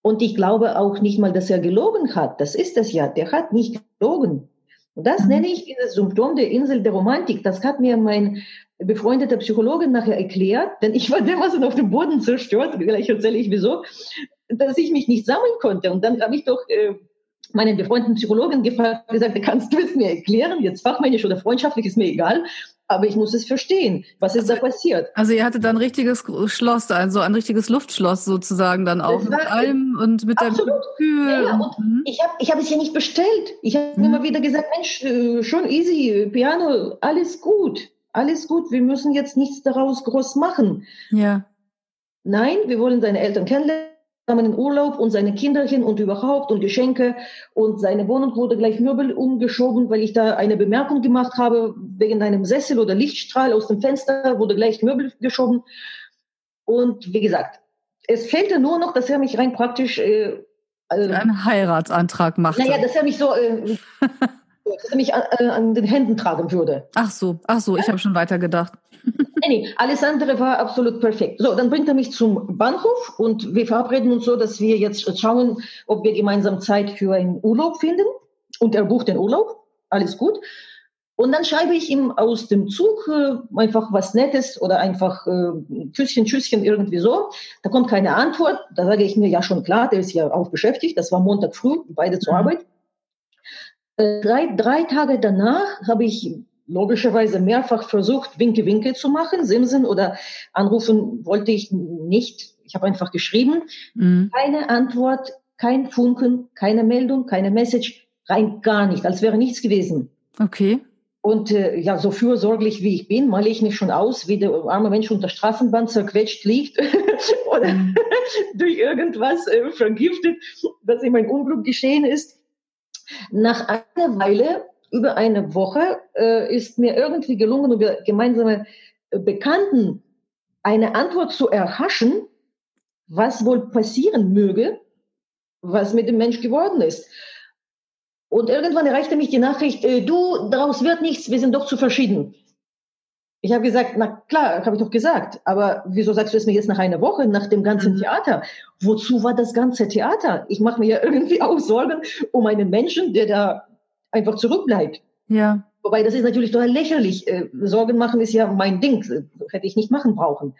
Und ich glaube auch nicht mal, dass er gelogen hat. Das ist es ja. Der hat nicht gelogen. Und das mhm. nenne ich dieses Symptom der Insel der Romantik. Das hat mir mein befreundeter Psychologe nachher erklärt, denn ich war dermaßen auf dem Boden zerstört, gleich erzähle ich wieso, dass ich mich nicht sammeln konnte. Und dann habe ich doch äh, meinen befreundeten Psychologen gefragt, gesagt, kannst du es mir erklären? Jetzt fachmännisch oder freundschaftlich ist mir egal aber ich muss es verstehen. Was ist also, da passiert? Also ihr hattet dann ein richtiges Schloss, also ein richtiges Luftschloss sozusagen dann auch mit allem und mit absolut. Kühl. Ja, ja. Und mhm. ich habe ich hab es ja nicht bestellt. Ich habe mhm. immer wieder gesagt, Mensch, äh, schon easy, Piano, alles gut, alles gut. Wir müssen jetzt nichts daraus groß machen. Ja. Nein, wir wollen deine Eltern kennenlernen in Urlaub und seine Kinderchen und überhaupt und Geschenke und seine Wohnung wurde gleich Möbel umgeschoben, weil ich da eine Bemerkung gemacht habe wegen einem Sessel oder Lichtstrahl aus dem Fenster wurde gleich Möbel geschoben und wie gesagt, es fehlte nur noch, dass er mich rein praktisch äh, also, einen Heiratsantrag macht. Naja, dass er mich so äh, dass er mich an, äh, an, den Händen tragen würde. Ach so, ach so, ich habe schon weiter gedacht. nee, nee, alles andere war absolut perfekt. So, dann bringt er mich zum Bahnhof und wir verabreden uns so, dass wir jetzt schauen, ob wir gemeinsam Zeit für einen Urlaub finden. Und er bucht den Urlaub. Alles gut. Und dann schreibe ich ihm aus dem Zug äh, einfach was Nettes oder einfach äh, Küsschen, Tschüsschen, irgendwie so. Da kommt keine Antwort. Da sage ich mir, ja schon klar, der ist ja auch beschäftigt. Das war Montag früh, beide zur mhm. Arbeit. Äh, drei, drei Tage danach habe ich logischerweise mehrfach versucht, Winke Winke zu machen. Simsen oder anrufen wollte ich nicht. Ich habe einfach geschrieben. Mhm. Keine Antwort, kein Funken, keine Meldung, keine Message, rein gar nicht, als wäre nichts gewesen. Okay. Und äh, ja, so fürsorglich wie ich bin, male ich mich schon aus, wie der arme Mensch unter Straßenbahn zerquetscht liegt oder mhm. durch irgendwas äh, vergiftet, dass ihm ein Unglück geschehen ist. Nach einer Weile, über eine Woche, äh, ist mir irgendwie gelungen, über gemeinsame äh, Bekannten eine Antwort zu erhaschen, was wohl passieren möge, was mit dem Mensch geworden ist. Und irgendwann erreichte mich die Nachricht, äh, du, daraus wird nichts, wir sind doch zu verschieden. Ich habe gesagt, na klar, habe ich doch gesagt, aber wieso sagst du es mir jetzt nach einer Woche, nach dem ganzen mhm. Theater? Wozu war das ganze Theater? Ich mache mir ja irgendwie auch Sorgen um einen Menschen, der da einfach zurückbleibt. Ja. Wobei das ist natürlich total lächerlich. Äh, Sorgen machen ist ja mein Ding. Hätte ich nicht machen brauchen.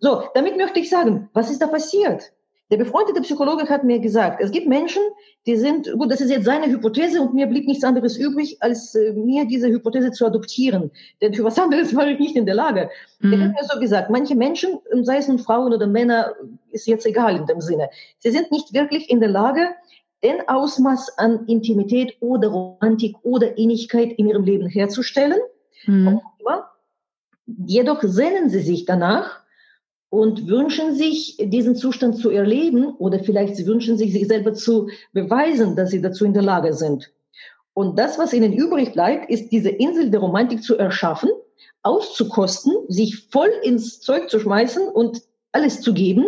So, damit möchte ich sagen, was ist da passiert? Der befreundete Psychologe hat mir gesagt, es gibt Menschen, die sind, gut, das ist jetzt seine Hypothese und mir blieb nichts anderes übrig, als äh, mir diese Hypothese zu adoptieren. Denn für was anderes war ich nicht in der Lage. Mhm. Er hat mir so gesagt, manche Menschen, sei es nun Frauen oder Männer, ist jetzt egal in dem Sinne, sie sind nicht wirklich in der Lage, den Ausmaß an Intimität oder Romantik oder Innigkeit in ihrem Leben herzustellen. Mhm. Jedoch sehnen sie sich danach und wünschen sich, diesen Zustand zu erleben oder vielleicht sie wünschen sich, sich selber zu beweisen, dass sie dazu in der Lage sind. Und das, was ihnen übrig bleibt, ist diese Insel der Romantik zu erschaffen, auszukosten, sich voll ins Zeug zu schmeißen und alles zu geben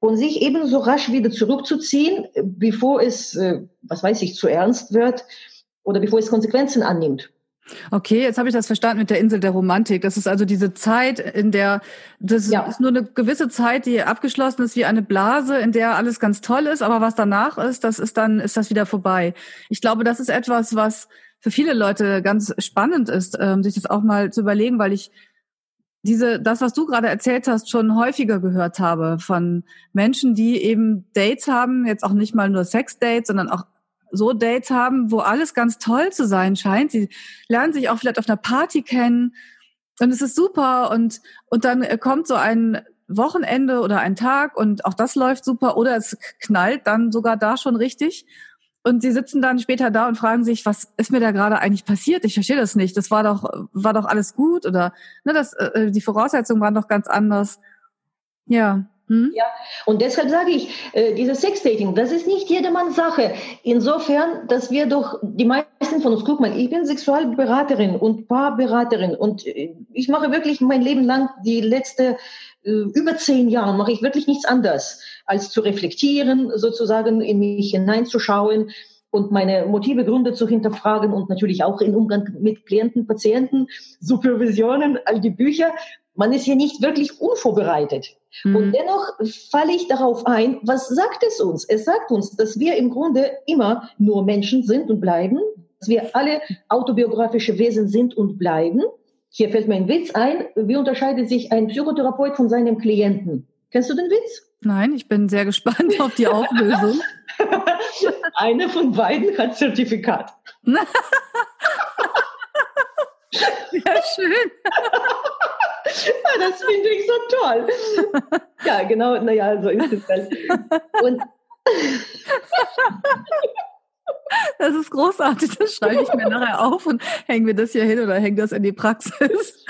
und sich ebenso rasch wieder zurückzuziehen, bevor es, äh, was weiß ich, zu ernst wird oder bevor es Konsequenzen annimmt. Okay, jetzt habe ich das verstanden mit der Insel der Romantik. Das ist also diese Zeit, in der das ja. ist nur eine gewisse Zeit, die abgeschlossen ist wie eine Blase, in der alles ganz toll ist, aber was danach ist, das ist dann ist das wieder vorbei. Ich glaube, das ist etwas, was für viele Leute ganz spannend ist, ähm, sich das auch mal zu überlegen, weil ich diese das, was du gerade erzählt hast, schon häufiger gehört habe von Menschen, die eben Dates haben, jetzt auch nicht mal nur Sex-Dates, sondern auch so Dates haben, wo alles ganz toll zu sein scheint. Sie lernen sich auch vielleicht auf einer Party kennen und es ist super und, und dann kommt so ein Wochenende oder ein Tag und auch das läuft super oder es knallt dann sogar da schon richtig. Und sie sitzen dann später da und fragen sich, was ist mir da gerade eigentlich passiert? Ich verstehe das nicht. Das war doch, war doch alles gut oder ne, das, äh, die Voraussetzungen waren doch ganz anders. Ja. Hm? Ja, und deshalb sage ich, äh, dieses Sexdating, das ist nicht jedermanns Sache. Insofern, dass wir doch, die meisten von uns, guck mal, ich bin Sexualberaterin und Paarberaterin und äh, ich mache wirklich mein Leben lang, die letzte äh, über zehn Jahre, mache ich wirklich nichts anderes, als zu reflektieren, sozusagen in mich hineinzuschauen, und meine Motive, Gründe zu hinterfragen und natürlich auch in Umgang mit Klienten, Patienten, Supervisionen, all die Bücher. Man ist hier nicht wirklich unvorbereitet. Mhm. Und dennoch falle ich darauf ein, was sagt es uns? Es sagt uns, dass wir im Grunde immer nur Menschen sind und bleiben, dass wir alle autobiografische Wesen sind und bleiben. Hier fällt mir ein Witz ein. Wie unterscheidet sich ein Psychotherapeut von seinem Klienten? Kennst du den Witz? Nein, ich bin sehr gespannt auf die Auflösung. Eine von beiden hat Zertifikat. ja, schön. das finde ich so toll. Ja, genau, naja, so ist es halt. Und das ist großartig, das schreibe ich mir nachher auf und hängen wir das hier hin oder hängen das in die Praxis.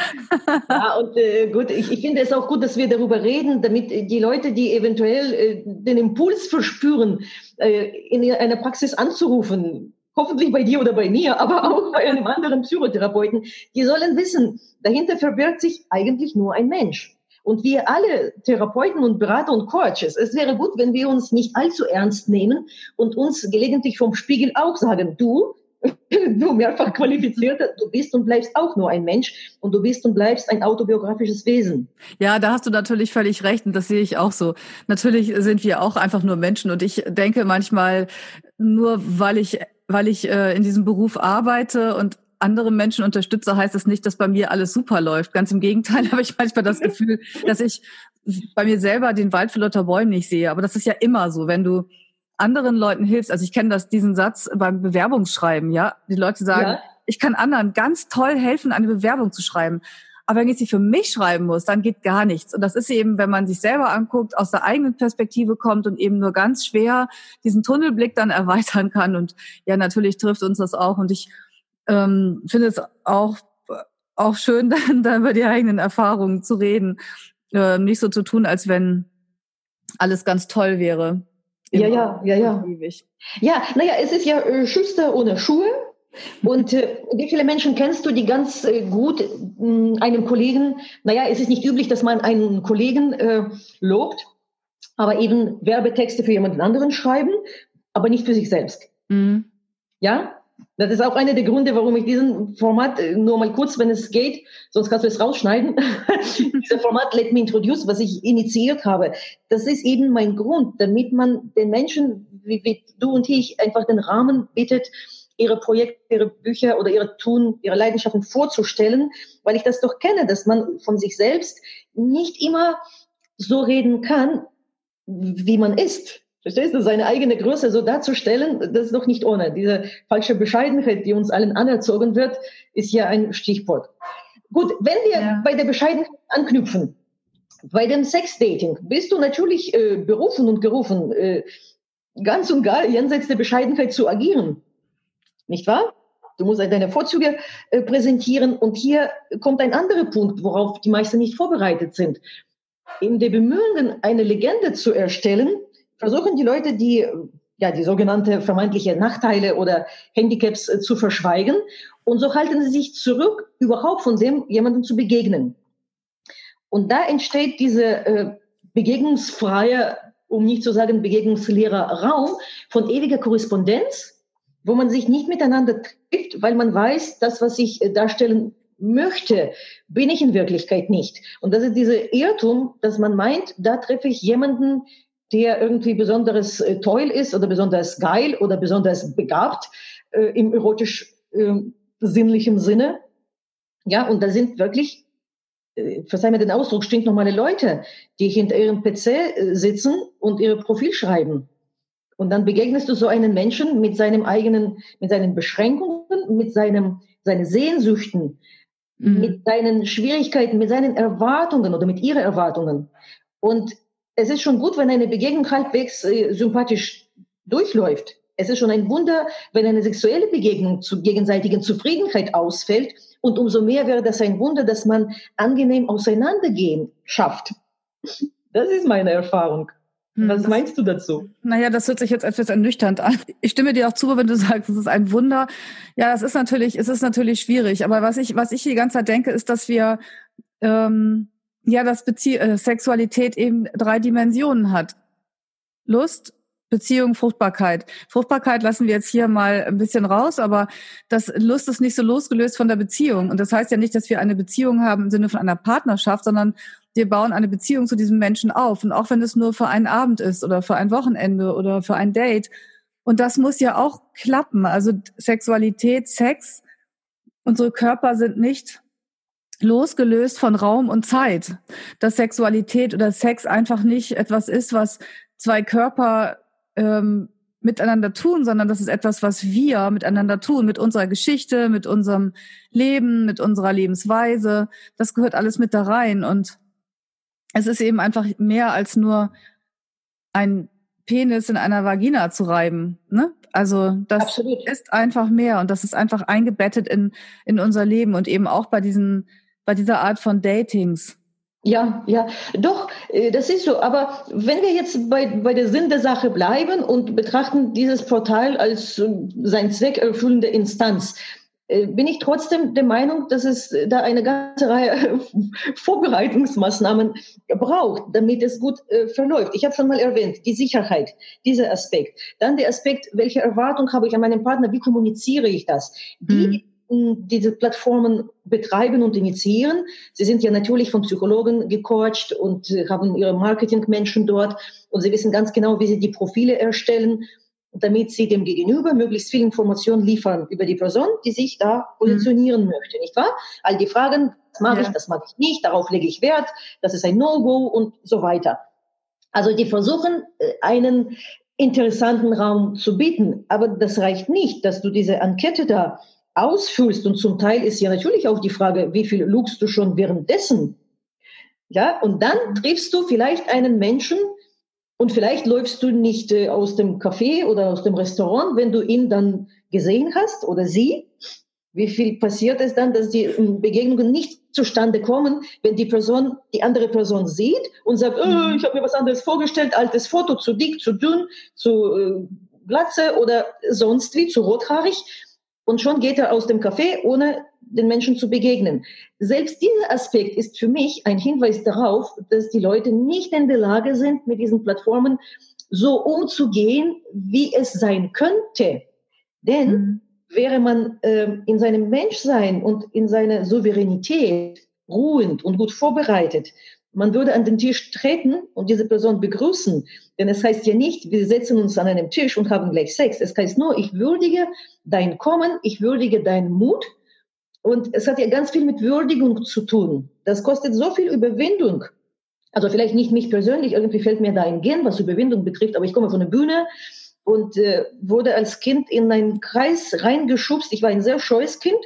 Ja, und äh, gut, ich, ich finde es auch gut, dass wir darüber reden, damit die Leute, die eventuell äh, den Impuls verspüren, äh, in einer Praxis anzurufen, hoffentlich bei dir oder bei mir, aber auch bei einem anderen Psychotherapeuten, die sollen wissen, dahinter verbirgt sich eigentlich nur ein Mensch. Und wir alle Therapeuten und Berater und Coaches, es wäre gut, wenn wir uns nicht allzu ernst nehmen und uns gelegentlich vom Spiegel auch sagen, du, du mehrfach qualifizierter, du bist und bleibst auch nur ein Mensch und du bist und bleibst ein autobiografisches Wesen. Ja, da hast du natürlich völlig recht und das sehe ich auch so. Natürlich sind wir auch einfach nur Menschen und ich denke manchmal, nur weil ich, weil ich äh, in diesem Beruf arbeite und andere Menschen unterstütze, heißt das nicht, dass bei mir alles super läuft. Ganz im Gegenteil habe ich manchmal das Gefühl, dass ich bei mir selber den Wald für lauter Bäumen nicht sehe. Aber das ist ja immer so, wenn du anderen Leuten hilfst. Also ich kenne das, diesen Satz beim Bewerbungsschreiben, ja. Die Leute sagen, ja. ich kann anderen ganz toll helfen, eine Bewerbung zu schreiben. Aber wenn ich sie für mich schreiben muss, dann geht gar nichts. Und das ist eben, wenn man sich selber anguckt, aus der eigenen Perspektive kommt und eben nur ganz schwer diesen Tunnelblick dann erweitern kann. Und ja, natürlich trifft uns das auch. Und ich ähm, finde es auch, auch schön, dann, dann über die eigenen Erfahrungen zu reden. Äh, nicht so zu tun, als wenn alles ganz toll wäre. Ja, ja, ja, ja. Ja, naja, es ist ja äh, Schuster ohne Schuhe. Und äh, wie viele Menschen kennst du, die ganz äh, gut äh, einem Kollegen, naja, es ist nicht üblich, dass man einen Kollegen äh, lobt, aber eben Werbetexte für jemanden anderen schreiben, aber nicht für sich selbst. Mhm. Ja, das ist auch einer der Gründe, warum ich diesen Format äh, nur mal kurz, wenn es geht, sonst kannst du es rausschneiden. Dieser Format Let Me Introduce, was ich initiiert habe, das ist eben mein Grund, damit man den Menschen, wie, wie du und ich, einfach den Rahmen bietet, ihre Projekte, ihre Bücher oder ihre Tun, ihre Leidenschaften vorzustellen, weil ich das doch kenne, dass man von sich selbst nicht immer so reden kann, wie man ist. Verstehst du, seine eigene Größe so darzustellen, das ist doch nicht ohne. Diese falsche Bescheidenheit, die uns allen anerzogen wird, ist ja ein Stichwort. Gut, wenn wir ja. bei der Bescheidenheit anknüpfen, bei dem Sexdating bist du natürlich äh, berufen und gerufen, äh, ganz und gar jenseits der Bescheidenheit zu agieren. Nicht wahr? Du musst deine Vorzüge äh, präsentieren und hier kommt ein anderer Punkt, worauf die meisten nicht vorbereitet sind. In der Bemühungen, eine Legende zu erstellen, versuchen die Leute, die ja, die sogenannte vermeintliche Nachteile oder Handicaps äh, zu verschweigen. Und so halten sie sich zurück, überhaupt von dem jemandem zu begegnen. Und da entsteht diese äh, begegnungsfreie, um nicht zu sagen begegnungsleerer Raum von ewiger Korrespondenz, wo man sich nicht miteinander trifft, weil man weiß, das, was ich äh, darstellen möchte, bin ich in Wirklichkeit nicht. Und das ist diese Irrtum, dass man meint, da treffe ich jemanden, der irgendwie besonders äh, toll ist oder besonders geil oder besonders begabt äh, im erotisch äh, sinnlichen Sinne. Ja, und da sind wirklich, äh, verzeih mir den Ausdruck, stinknormale Leute, die hinter ihrem PC äh, sitzen und ihre Profil schreiben. Und dann begegnest du so einen Menschen mit seinem eigenen, mit seinen Beschränkungen, mit seinem, seinen Sehnsüchten, mhm. mit seinen Schwierigkeiten, mit seinen Erwartungen oder mit ihren Erwartungen. Und es ist schon gut, wenn eine Begegnung halbwegs äh, sympathisch durchläuft. Es ist schon ein Wunder, wenn eine sexuelle Begegnung zu gegenseitigen Zufriedenheit ausfällt. Und umso mehr wäre das ein Wunder, dass man angenehm auseinandergehen schafft. Das ist meine Erfahrung. Hm, Was das, meinst du dazu? Naja, das hört sich jetzt etwas ernüchternd an. Ich stimme dir auch zu, wenn du sagst, es ist ein Wunder. Ja, es ist natürlich, es ist natürlich schwierig. Aber was ich, was ich die ganze Zeit denke, ist, dass wir ähm, ja, dass Bezie äh, Sexualität eben drei Dimensionen hat. Lust, Beziehung, Fruchtbarkeit. Fruchtbarkeit lassen wir jetzt hier mal ein bisschen raus, aber das Lust ist nicht so losgelöst von der Beziehung. Und das heißt ja nicht, dass wir eine Beziehung haben im Sinne von einer Partnerschaft, sondern wir bauen eine Beziehung zu diesem Menschen auf. Und auch wenn es nur für einen Abend ist oder für ein Wochenende oder für ein Date. Und das muss ja auch klappen. Also Sexualität, Sex, unsere Körper sind nicht losgelöst von Raum und Zeit. Dass Sexualität oder Sex einfach nicht etwas ist, was zwei Körper ähm, miteinander tun, sondern das ist etwas, was wir miteinander tun, mit unserer Geschichte, mit unserem Leben, mit unserer Lebensweise. Das gehört alles mit da rein. Und es ist eben einfach mehr als nur ein Penis in einer Vagina zu reiben. Ne? Also das Absolut. ist einfach mehr und das ist einfach eingebettet in, in unser Leben und eben auch bei diesen, bei dieser Art von Datings. Ja, ja, doch, äh, das ist so. Aber wenn wir jetzt bei, bei der Sinn der Sache bleiben und betrachten dieses Portal als äh, sein Zweck erfüllende Instanz, äh, bin ich trotzdem der Meinung, dass es da eine ganze Reihe Vorbereitungsmaßnahmen braucht, damit es gut verläuft. Ich habe schon mal erwähnt, die Sicherheit, dieser Aspekt. Dann der Aspekt, welche Erwartung habe ich an meinen Partner, wie kommuniziere ich das? Wie mhm diese Plattformen betreiben und initiieren. Sie sind ja natürlich von Psychologen gecoacht und haben ihre Marketingmenschen dort und sie wissen ganz genau, wie sie die Profile erstellen, damit sie dem Gegenüber möglichst viel Informationen liefern über die Person, die sich da positionieren mhm. möchte, nicht wahr? All die Fragen, das mache ja. ich, das mache ich nicht, darauf lege ich Wert, das ist ein No-Go und so weiter. Also die versuchen, äh, einen interessanten Raum zu bieten, aber das reicht nicht, dass du diese Enquete da ausfüllst, und zum Teil ist ja natürlich auch die Frage, wie viel lugst du schon währenddessen? Ja, und dann triffst du vielleicht einen Menschen und vielleicht läufst du nicht äh, aus dem Café oder aus dem Restaurant, wenn du ihn dann gesehen hast oder sie. Wie viel passiert es dann, dass die ähm, Begegnungen nicht zustande kommen, wenn die Person die andere Person sieht und sagt, oh, ich habe mir was anderes vorgestellt, altes Foto, zu dick, zu dünn, zu äh, glatze oder sonst wie, zu rothaarig und schon geht er aus dem Café, ohne den Menschen zu begegnen. Selbst dieser Aspekt ist für mich ein Hinweis darauf, dass die Leute nicht in der Lage sind, mit diesen Plattformen so umzugehen, wie es sein könnte. Denn mhm. wäre man äh, in seinem Menschsein und in seiner Souveränität ruhend und gut vorbereitet, man würde an den Tisch treten und diese Person begrüßen. Denn es heißt ja nicht, wir setzen uns an einem Tisch und haben gleich Sex. Es heißt nur, ich würdige dein Kommen, ich würdige deinen Mut. Und es hat ja ganz viel mit Würdigung zu tun. Das kostet so viel Überwindung. Also vielleicht nicht mich persönlich, irgendwie fällt mir da ein Gen, was Überwindung betrifft, aber ich komme von der Bühne und äh, wurde als Kind in einen Kreis reingeschubst. Ich war ein sehr scheues Kind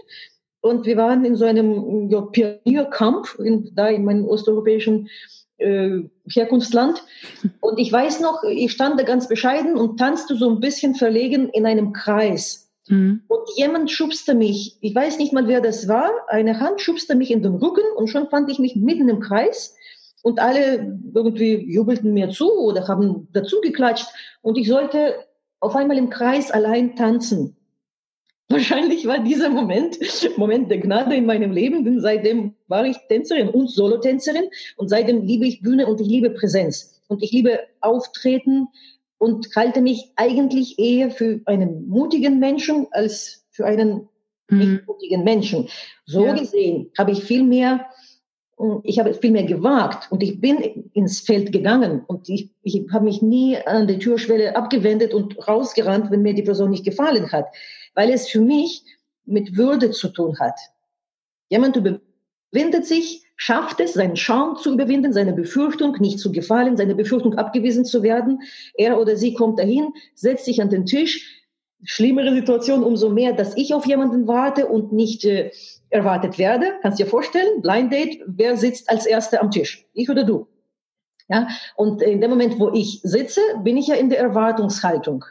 und wir waren in so einem ja, Pionierkampf in, da in meinem osteuropäischen äh, Herkunftsland. Und ich weiß noch, ich stand da ganz bescheiden und tanzte so ein bisschen verlegen in einem Kreis. Mhm. Und jemand schubste mich, ich weiß nicht mal, wer das war, eine Hand schubste mich in den Rücken und schon fand ich mich mitten im Kreis. Und alle irgendwie jubelten mir zu oder haben dazu geklatscht. Und ich sollte auf einmal im Kreis allein tanzen. Wahrscheinlich war dieser Moment, Moment der Gnade in meinem Leben, denn seitdem war ich Tänzerin und Solotänzerin und seitdem liebe ich Bühne und ich liebe Präsenz und ich liebe Auftreten und halte mich eigentlich eher für einen mutigen Menschen als für einen mhm. nicht mutigen Menschen. So ja. gesehen habe ich viel mehr, ich habe viel mehr gewagt und ich bin ins Feld gegangen und ich, ich habe mich nie an der Türschwelle abgewendet und rausgerannt, wenn mir die Person nicht gefallen hat weil es für mich mit Würde zu tun hat. Jemand überwindet sich, schafft es, seinen Schaum zu überwinden, seine Befürchtung nicht zu gefallen, seine Befürchtung abgewiesen zu werden. Er oder sie kommt dahin, setzt sich an den Tisch. Schlimmere Situation umso mehr, dass ich auf jemanden warte und nicht äh, erwartet werde. Kannst dir vorstellen, Blind Date, wer sitzt als Erster am Tisch? Ich oder du? Ja, und in dem Moment, wo ich sitze, bin ich ja in der Erwartungshaltung.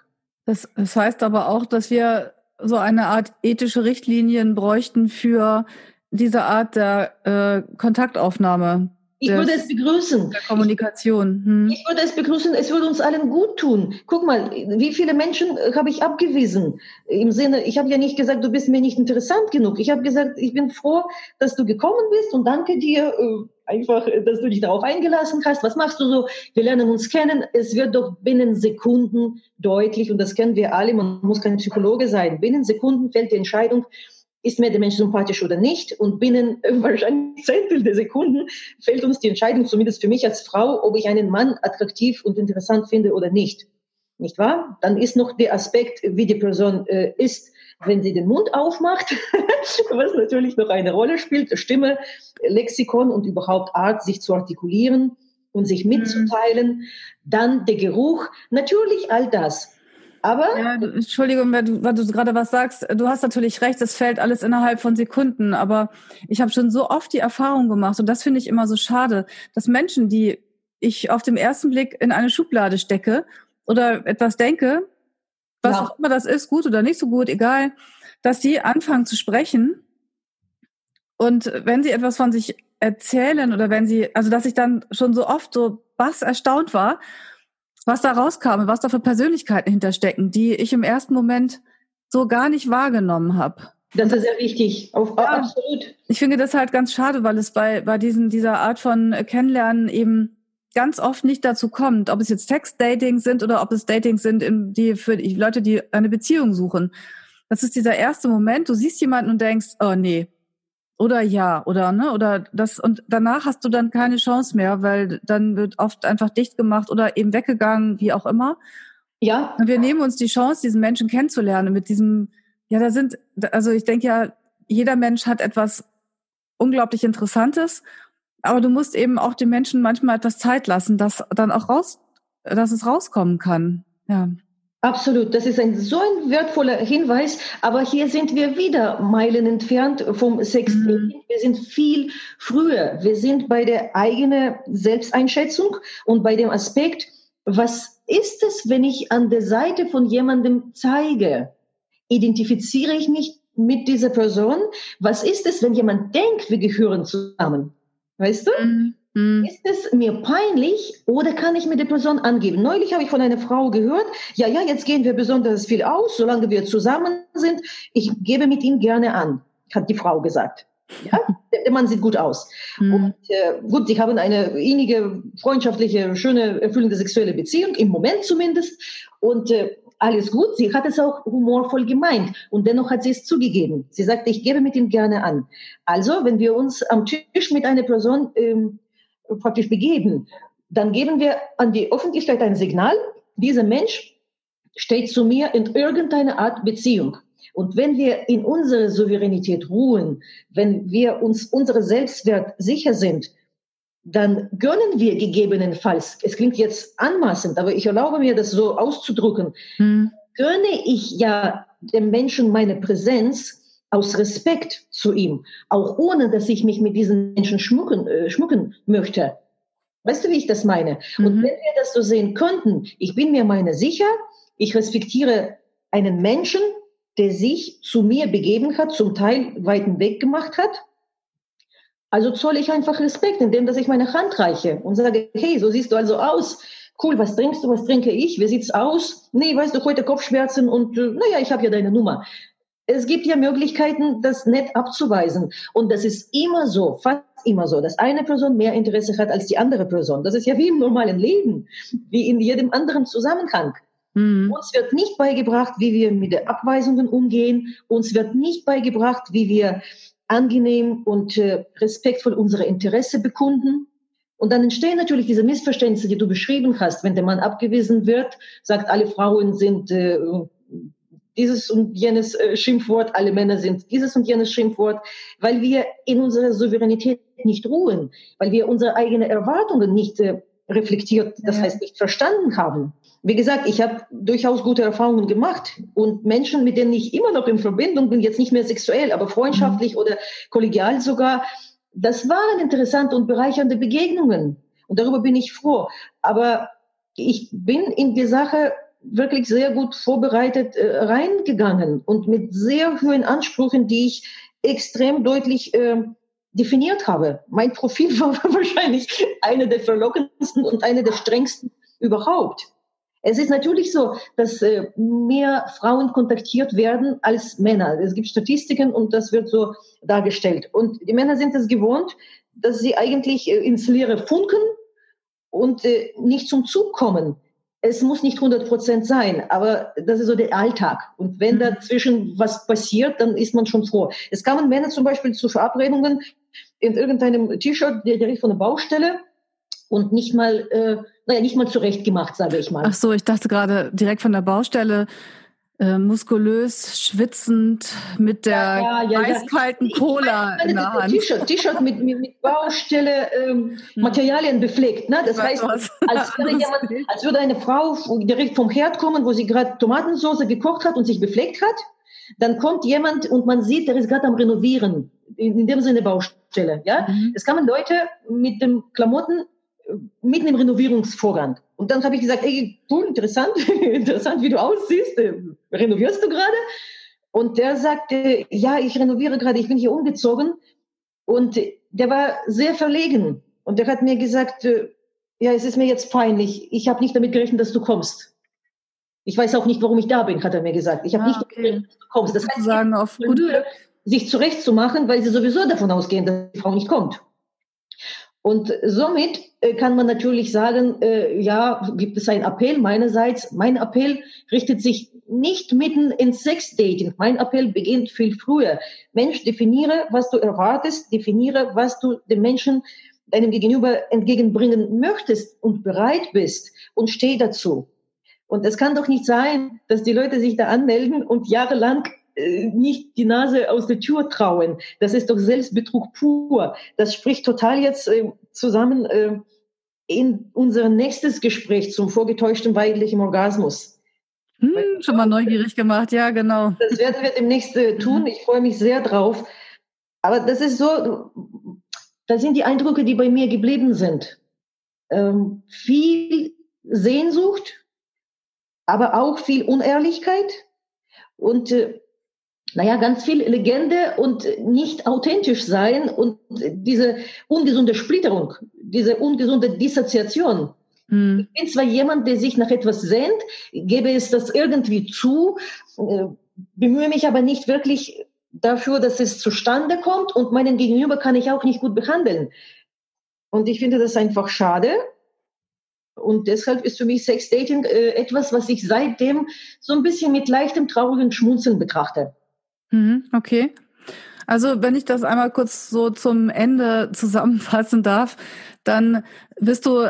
Das, das heißt aber auch, dass wir so eine Art ethische Richtlinien bräuchten für diese Art der äh, Kontaktaufnahme. Ich des, würde es begrüßen. Der Kommunikation. Hm. Ich würde es begrüßen. Es würde uns allen gut tun. Guck mal, wie viele Menschen äh, habe ich abgewiesen? Im Sinne, ich habe ja nicht gesagt, du bist mir nicht interessant genug. Ich habe gesagt, ich bin froh, dass du gekommen bist und danke dir. Äh, einfach, dass du dich darauf eingelassen hast. Was machst du so? Wir lernen uns kennen. Es wird doch binnen Sekunden deutlich, und das kennen wir alle, man muss kein Psychologe sein. Binnen Sekunden fällt die Entscheidung, ist mir der Mensch sympathisch oder nicht? Und binnen wahrscheinlich Zehntel der Sekunden fällt uns die Entscheidung, zumindest für mich als Frau, ob ich einen Mann attraktiv und interessant finde oder nicht. Nicht wahr? Dann ist noch der Aspekt, wie die Person äh, ist, wenn sie den Mund aufmacht, was natürlich noch eine Rolle spielt, Stimme, Lexikon und überhaupt Art, sich zu artikulieren und sich mitzuteilen. Mhm. Dann der Geruch, natürlich all das. Aber. Ja, Entschuldigung, weil du, weil du gerade was sagst. Du hast natürlich recht, es fällt alles innerhalb von Sekunden. Aber ich habe schon so oft die Erfahrung gemacht, und das finde ich immer so schade, dass Menschen, die ich auf dem ersten Blick in eine Schublade stecke oder etwas denke, was ja. auch immer das ist, gut oder nicht so gut, egal, dass die anfangen zu sprechen. Und wenn sie etwas von sich erzählen oder wenn sie, also dass ich dann schon so oft so was erstaunt war, was da rauskam, was da für Persönlichkeiten hinterstecken, die ich im ersten Moment so gar nicht wahrgenommen habe. Das ist sehr wichtig, Auf, ja, absolut. Ich finde das halt ganz schade, weil es bei, bei diesen, dieser Art von Kennenlernen eben ganz oft nicht dazu kommt, ob es jetzt Text-Dating sind oder ob es Dating sind, die für die Leute, die eine Beziehung suchen. Das ist dieser erste Moment, du siehst jemanden und denkst, oh nee, oder ja, oder ne, oder das und danach hast du dann keine Chance mehr, weil dann wird oft einfach dicht gemacht oder eben weggegangen, wie auch immer. Ja. Und wir nehmen uns die Chance, diesen Menschen kennenzulernen mit diesem, ja, da sind, also ich denke ja, jeder Mensch hat etwas unglaublich Interessantes aber du musst eben auch den Menschen manchmal etwas Zeit lassen, dass dann auch raus, dass es rauskommen kann. Ja. Absolut, das ist ein so ein wertvoller Hinweis. Aber hier sind wir wieder Meilen entfernt vom Sex. Mhm. Wir sind viel früher. Wir sind bei der eigenen Selbsteinschätzung und bei dem Aspekt, was ist es, wenn ich an der Seite von jemandem zeige? Identifiziere ich mich mit dieser Person? Was ist es, wenn jemand denkt, wir gehören zusammen? Weißt du? Mhm. Ist es mir peinlich oder kann ich mir die Person angeben? Neulich habe ich von einer Frau gehört, ja, ja, jetzt gehen wir besonders viel aus, solange wir zusammen sind. Ich gebe mit ihm gerne an, hat die Frau gesagt. Ja, der Mann sieht gut aus. Mhm. Und äh, gut, sie haben eine innige, freundschaftliche, schöne, erfüllende sexuelle Beziehung, im Moment zumindest. Und äh, alles gut. Sie hat es auch humorvoll gemeint und dennoch hat sie es zugegeben. Sie sagte, ich gebe mit ihm gerne an. Also, wenn wir uns am Tisch mit einer Person ähm, praktisch begeben, dann geben wir an die Öffentlichkeit ein Signal, dieser Mensch steht zu mir in irgendeiner Art Beziehung. Und wenn wir in unserer Souveränität ruhen, wenn wir uns unsere Selbstwert sicher sind, dann gönnen wir gegebenenfalls, es klingt jetzt anmaßend, aber ich erlaube mir das so auszudrücken, hm. gönne ich ja dem Menschen meine Präsenz aus Respekt zu ihm, auch ohne dass ich mich mit diesen Menschen schmucken, äh, schmucken möchte. Weißt du, wie ich das meine? Mhm. Und wenn wir das so sehen könnten, ich bin mir meine sicher, ich respektiere einen Menschen, der sich zu mir begeben hat, zum Teil weiten Weg gemacht hat, also zoll ich einfach Respekt, indem dass ich meine Hand reiche und sage, hey, so siehst du also aus. Cool, was trinkst du, was trinke ich? Wie sieht's aus? Nee, weißt du, heute Kopfschmerzen und äh, naja, ich habe ja deine Nummer. Es gibt ja Möglichkeiten, das nett abzuweisen. Und das ist immer so, fast immer so, dass eine Person mehr Interesse hat als die andere Person. Das ist ja wie im normalen Leben, wie in jedem anderen Zusammenhang. Mhm. Uns wird nicht beigebracht, wie wir mit den Abweisungen umgehen. Uns wird nicht beigebracht, wie wir angenehm und äh, respektvoll unsere Interesse bekunden. Und dann entstehen natürlich diese Missverständnisse, die du beschrieben hast. Wenn der Mann abgewiesen wird, sagt, alle Frauen sind äh, dieses und jenes äh, Schimpfwort, alle Männer sind dieses und jenes Schimpfwort, weil wir in unserer Souveränität nicht ruhen, weil wir unsere eigenen Erwartungen nicht äh, reflektiert, das ja. heißt nicht verstanden haben. Wie gesagt, ich habe durchaus gute Erfahrungen gemacht und Menschen, mit denen ich immer noch in Verbindung bin, jetzt nicht mehr sexuell, aber freundschaftlich mhm. oder kollegial sogar, das waren interessante und bereichernde Begegnungen. Und darüber bin ich froh. Aber ich bin in die Sache wirklich sehr gut vorbereitet äh, reingegangen und mit sehr hohen Ansprüchen, die ich extrem deutlich äh, definiert habe. Mein Profil war wahrscheinlich eine der verlockendsten und eine der strengsten überhaupt. Es ist natürlich so, dass äh, mehr Frauen kontaktiert werden als Männer. Es gibt Statistiken und das wird so dargestellt. Und die Männer sind es gewohnt, dass sie eigentlich äh, ins Leere funken und äh, nicht zum Zug kommen. Es muss nicht 100 Prozent sein, aber das ist so der Alltag. Und wenn mhm. dazwischen was passiert, dann ist man schon froh. Es kamen Männer zum Beispiel zu Verabredungen in irgendeinem T-Shirt direkt von der Baustelle und nicht mal, äh, naja, nicht mal zurecht gemacht, sage ich mal. Ach so, ich dachte gerade direkt von der Baustelle äh, muskulös, schwitzend, mit der ja, ja, ja, eiskalten Cola in der Hand. T-Shirt, T-Shirt mit, mit, mit Baustelle ähm, hm. Materialien bepflegt. Ne? Das heißt, als würde, jemand, als würde eine Frau direkt vom Herd kommen, wo sie gerade Tomatensauce gekocht hat und sich bepflegt hat. Dann kommt jemand und man sieht, der ist gerade am Renovieren. In, in dem Sinne Baustelle. Ja? Mhm. Es kamen Leute mit den Klamotten mitten im Renovierungsvorgang. Und dann habe ich gesagt, ey, du, interessant, interessant, wie du aussiehst. Äh, renovierst du gerade? Und der sagte, ja, ich renoviere gerade, ich bin hier umgezogen. Und der war sehr verlegen. Und der hat mir gesagt, äh, ja, es ist mir jetzt peinlich. Ich habe nicht damit gerechnet, dass du kommst. Ich weiß auch nicht, warum ich da bin, hat er mir gesagt. Ich habe ah, nicht damit gerechnet, dass du kommst. Das heißt, sagen auf gute sich zurechtzumachen, weil sie sowieso davon ausgehen, dass die Frau nicht kommt. Und somit äh, kann man natürlich sagen, äh, ja, gibt es einen Appell meinerseits. Mein Appell richtet sich nicht mitten ins Sexdating. Mein Appell beginnt viel früher. Mensch, definiere, was du erwartest, definiere, was du dem Menschen, deinem Gegenüber entgegenbringen möchtest und bereit bist und steh dazu. Und es kann doch nicht sein, dass die Leute sich da anmelden und jahrelang nicht die Nase aus der Tür trauen. Das ist doch Selbstbetrug pur. Das spricht total jetzt äh, zusammen äh, in unser nächstes Gespräch zum vorgetäuschten weiblichen Orgasmus. Hm, schon mal neugierig gemacht, ja, genau. Das werden wir demnächst äh, tun. Ich freue mich sehr drauf. Aber das ist so, das sind die Eindrücke, die bei mir geblieben sind. Ähm, viel Sehnsucht, aber auch viel Unehrlichkeit und äh, naja, ganz viel Legende und nicht authentisch sein und diese ungesunde Splitterung, diese ungesunde Dissoziation. Mhm. Ich bin zwar jemand, der sich nach etwas sehnt, gebe es das irgendwie zu, äh, bemühe mich aber nicht wirklich dafür, dass es zustande kommt und meinen Gegenüber kann ich auch nicht gut behandeln. Und ich finde das einfach schade. Und deshalb ist für mich Sexdating äh, etwas, was ich seitdem so ein bisschen mit leichtem traurigen Schmunzeln betrachte. Mhm, okay. Also wenn ich das einmal kurz so zum Ende zusammenfassen darf, dann bist du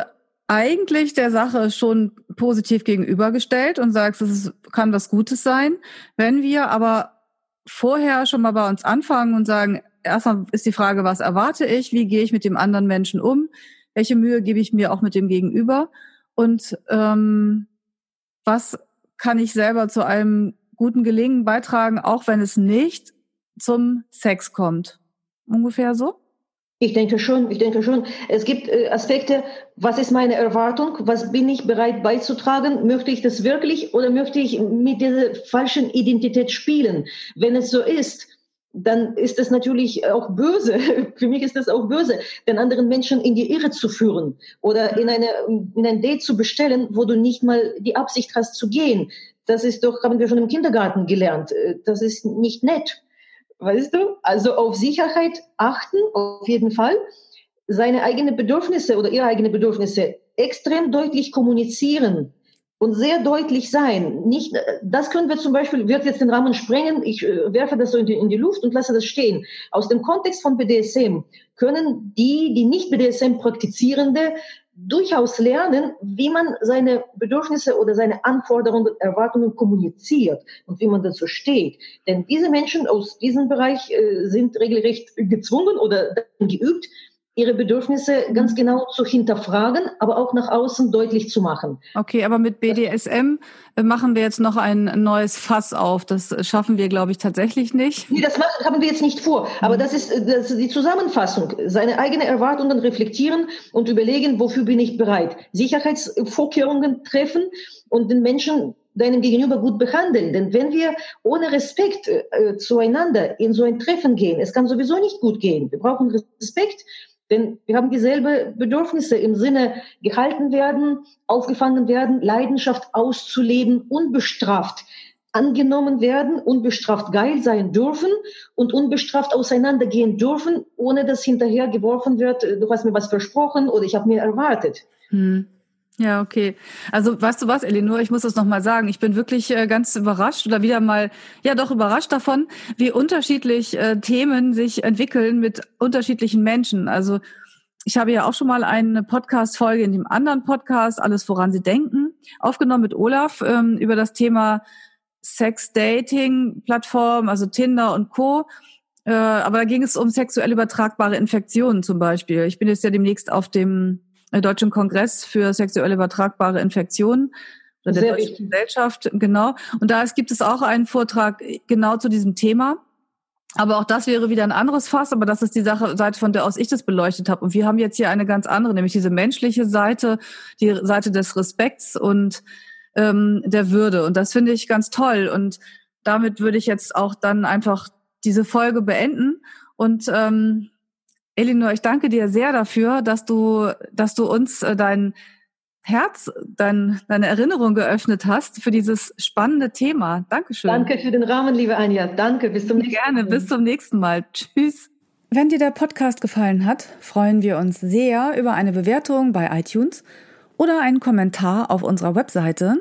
eigentlich der Sache schon positiv gegenübergestellt und sagst, es kann was Gutes sein. Wenn wir aber vorher schon mal bei uns anfangen und sagen, erstmal ist die Frage, was erwarte ich, wie gehe ich mit dem anderen Menschen um, welche Mühe gebe ich mir auch mit dem Gegenüber und ähm, was kann ich selber zu einem guten Gelingen beitragen, auch wenn es nicht zum Sex kommt. Ungefähr so? Ich denke schon, ich denke schon. Es gibt äh, Aspekte, was ist meine Erwartung, was bin ich bereit beizutragen, möchte ich das wirklich oder möchte ich mit dieser falschen Identität spielen? Wenn es so ist, dann ist es natürlich auch böse. Für mich ist das auch böse, den anderen Menschen in die Irre zu führen oder in, eine, in ein Date zu bestellen, wo du nicht mal die Absicht hast zu gehen. Das ist doch, haben wir schon im Kindergarten gelernt. Äh, das ist nicht nett. Weißt du? Also auf Sicherheit achten, auf jeden Fall. Seine eigenen Bedürfnisse oder ihre eigenen Bedürfnisse extrem deutlich kommunizieren und sehr deutlich sein. Nicht, äh, das können wir zum Beispiel, wird jetzt den Rahmen sprengen, ich äh, werfe das so in die, in die Luft und lasse das stehen. Aus dem Kontext von BDSM können die, die nicht BDSM praktizierende, durchaus lernen, wie man seine Bedürfnisse oder seine Anforderungen, Erwartungen kommuniziert und wie man dazu steht. Denn diese Menschen aus diesem Bereich äh, sind regelrecht gezwungen oder geübt, ihre Bedürfnisse ganz genau zu hinterfragen, aber auch nach außen deutlich zu machen. Okay, aber mit BDSM äh, machen wir jetzt noch ein neues Fass auf. Das schaffen wir, glaube ich, tatsächlich nicht. Nee, das machen, haben wir jetzt nicht vor. Aber das ist, das ist die Zusammenfassung. Seine eigenen Erwartungen reflektieren und überlegen, wofür bin ich bereit. Sicherheitsvorkehrungen treffen und den Menschen deinem Gegenüber gut behandeln. Denn wenn wir ohne Respekt äh, zueinander in so ein Treffen gehen, es kann sowieso nicht gut gehen. Wir brauchen Respekt denn wir haben dieselbe Bedürfnisse im Sinne gehalten werden, aufgefangen werden, Leidenschaft auszuleben, unbestraft. angenommen werden, unbestraft geil sein dürfen und unbestraft auseinandergehen dürfen, ohne dass hinterher geworfen wird, du hast mir was versprochen oder ich habe mir erwartet. Hm. Ja, okay. Also weißt du was, Elinor, ich muss das nochmal sagen. Ich bin wirklich äh, ganz überrascht oder wieder mal, ja doch überrascht davon, wie unterschiedlich äh, Themen sich entwickeln mit unterschiedlichen Menschen. Also ich habe ja auch schon mal eine Podcast-Folge in dem anderen Podcast, Alles woran Sie denken, aufgenommen mit Olaf ähm, über das Thema Sex-Dating-Plattform, also Tinder und Co. Äh, aber da ging es um sexuell übertragbare Infektionen zum Beispiel. Ich bin jetzt ja demnächst auf dem Deutschen Kongress für sexuell übertragbare Infektionen oder der Sehr Deutschen wichtig. Gesellschaft, genau. Und da gibt es auch einen Vortrag genau zu diesem Thema. Aber auch das wäre wieder ein anderes Fass, aber das ist die Sache, Seite, von der aus ich das beleuchtet habe. Und wir haben jetzt hier eine ganz andere, nämlich diese menschliche Seite, die Seite des Respekts und ähm, der Würde. Und das finde ich ganz toll. Und damit würde ich jetzt auch dann einfach diese Folge beenden. Und ähm, Elinor, ich danke dir sehr dafür, dass du, dass du uns äh, dein Herz, dein, deine Erinnerung geöffnet hast für dieses spannende Thema. Dankeschön. Danke für den Rahmen, liebe Anja. Danke, bis zum nächsten Mal. Gerne, bis zum nächsten Mal. Tschüss. Wenn dir der Podcast gefallen hat, freuen wir uns sehr über eine Bewertung bei iTunes oder einen Kommentar auf unserer Webseite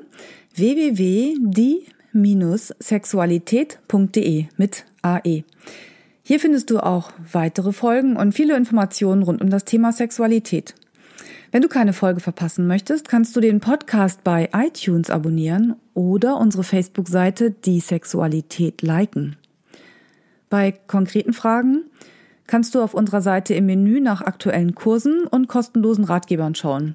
www.die-sexualität.de mit AE. Hier findest du auch weitere Folgen und viele Informationen rund um das Thema Sexualität. Wenn du keine Folge verpassen möchtest, kannst du den Podcast bei iTunes abonnieren oder unsere Facebook-Seite Die Sexualität liken. Bei konkreten Fragen kannst du auf unserer Seite im Menü nach aktuellen Kursen und kostenlosen Ratgebern schauen.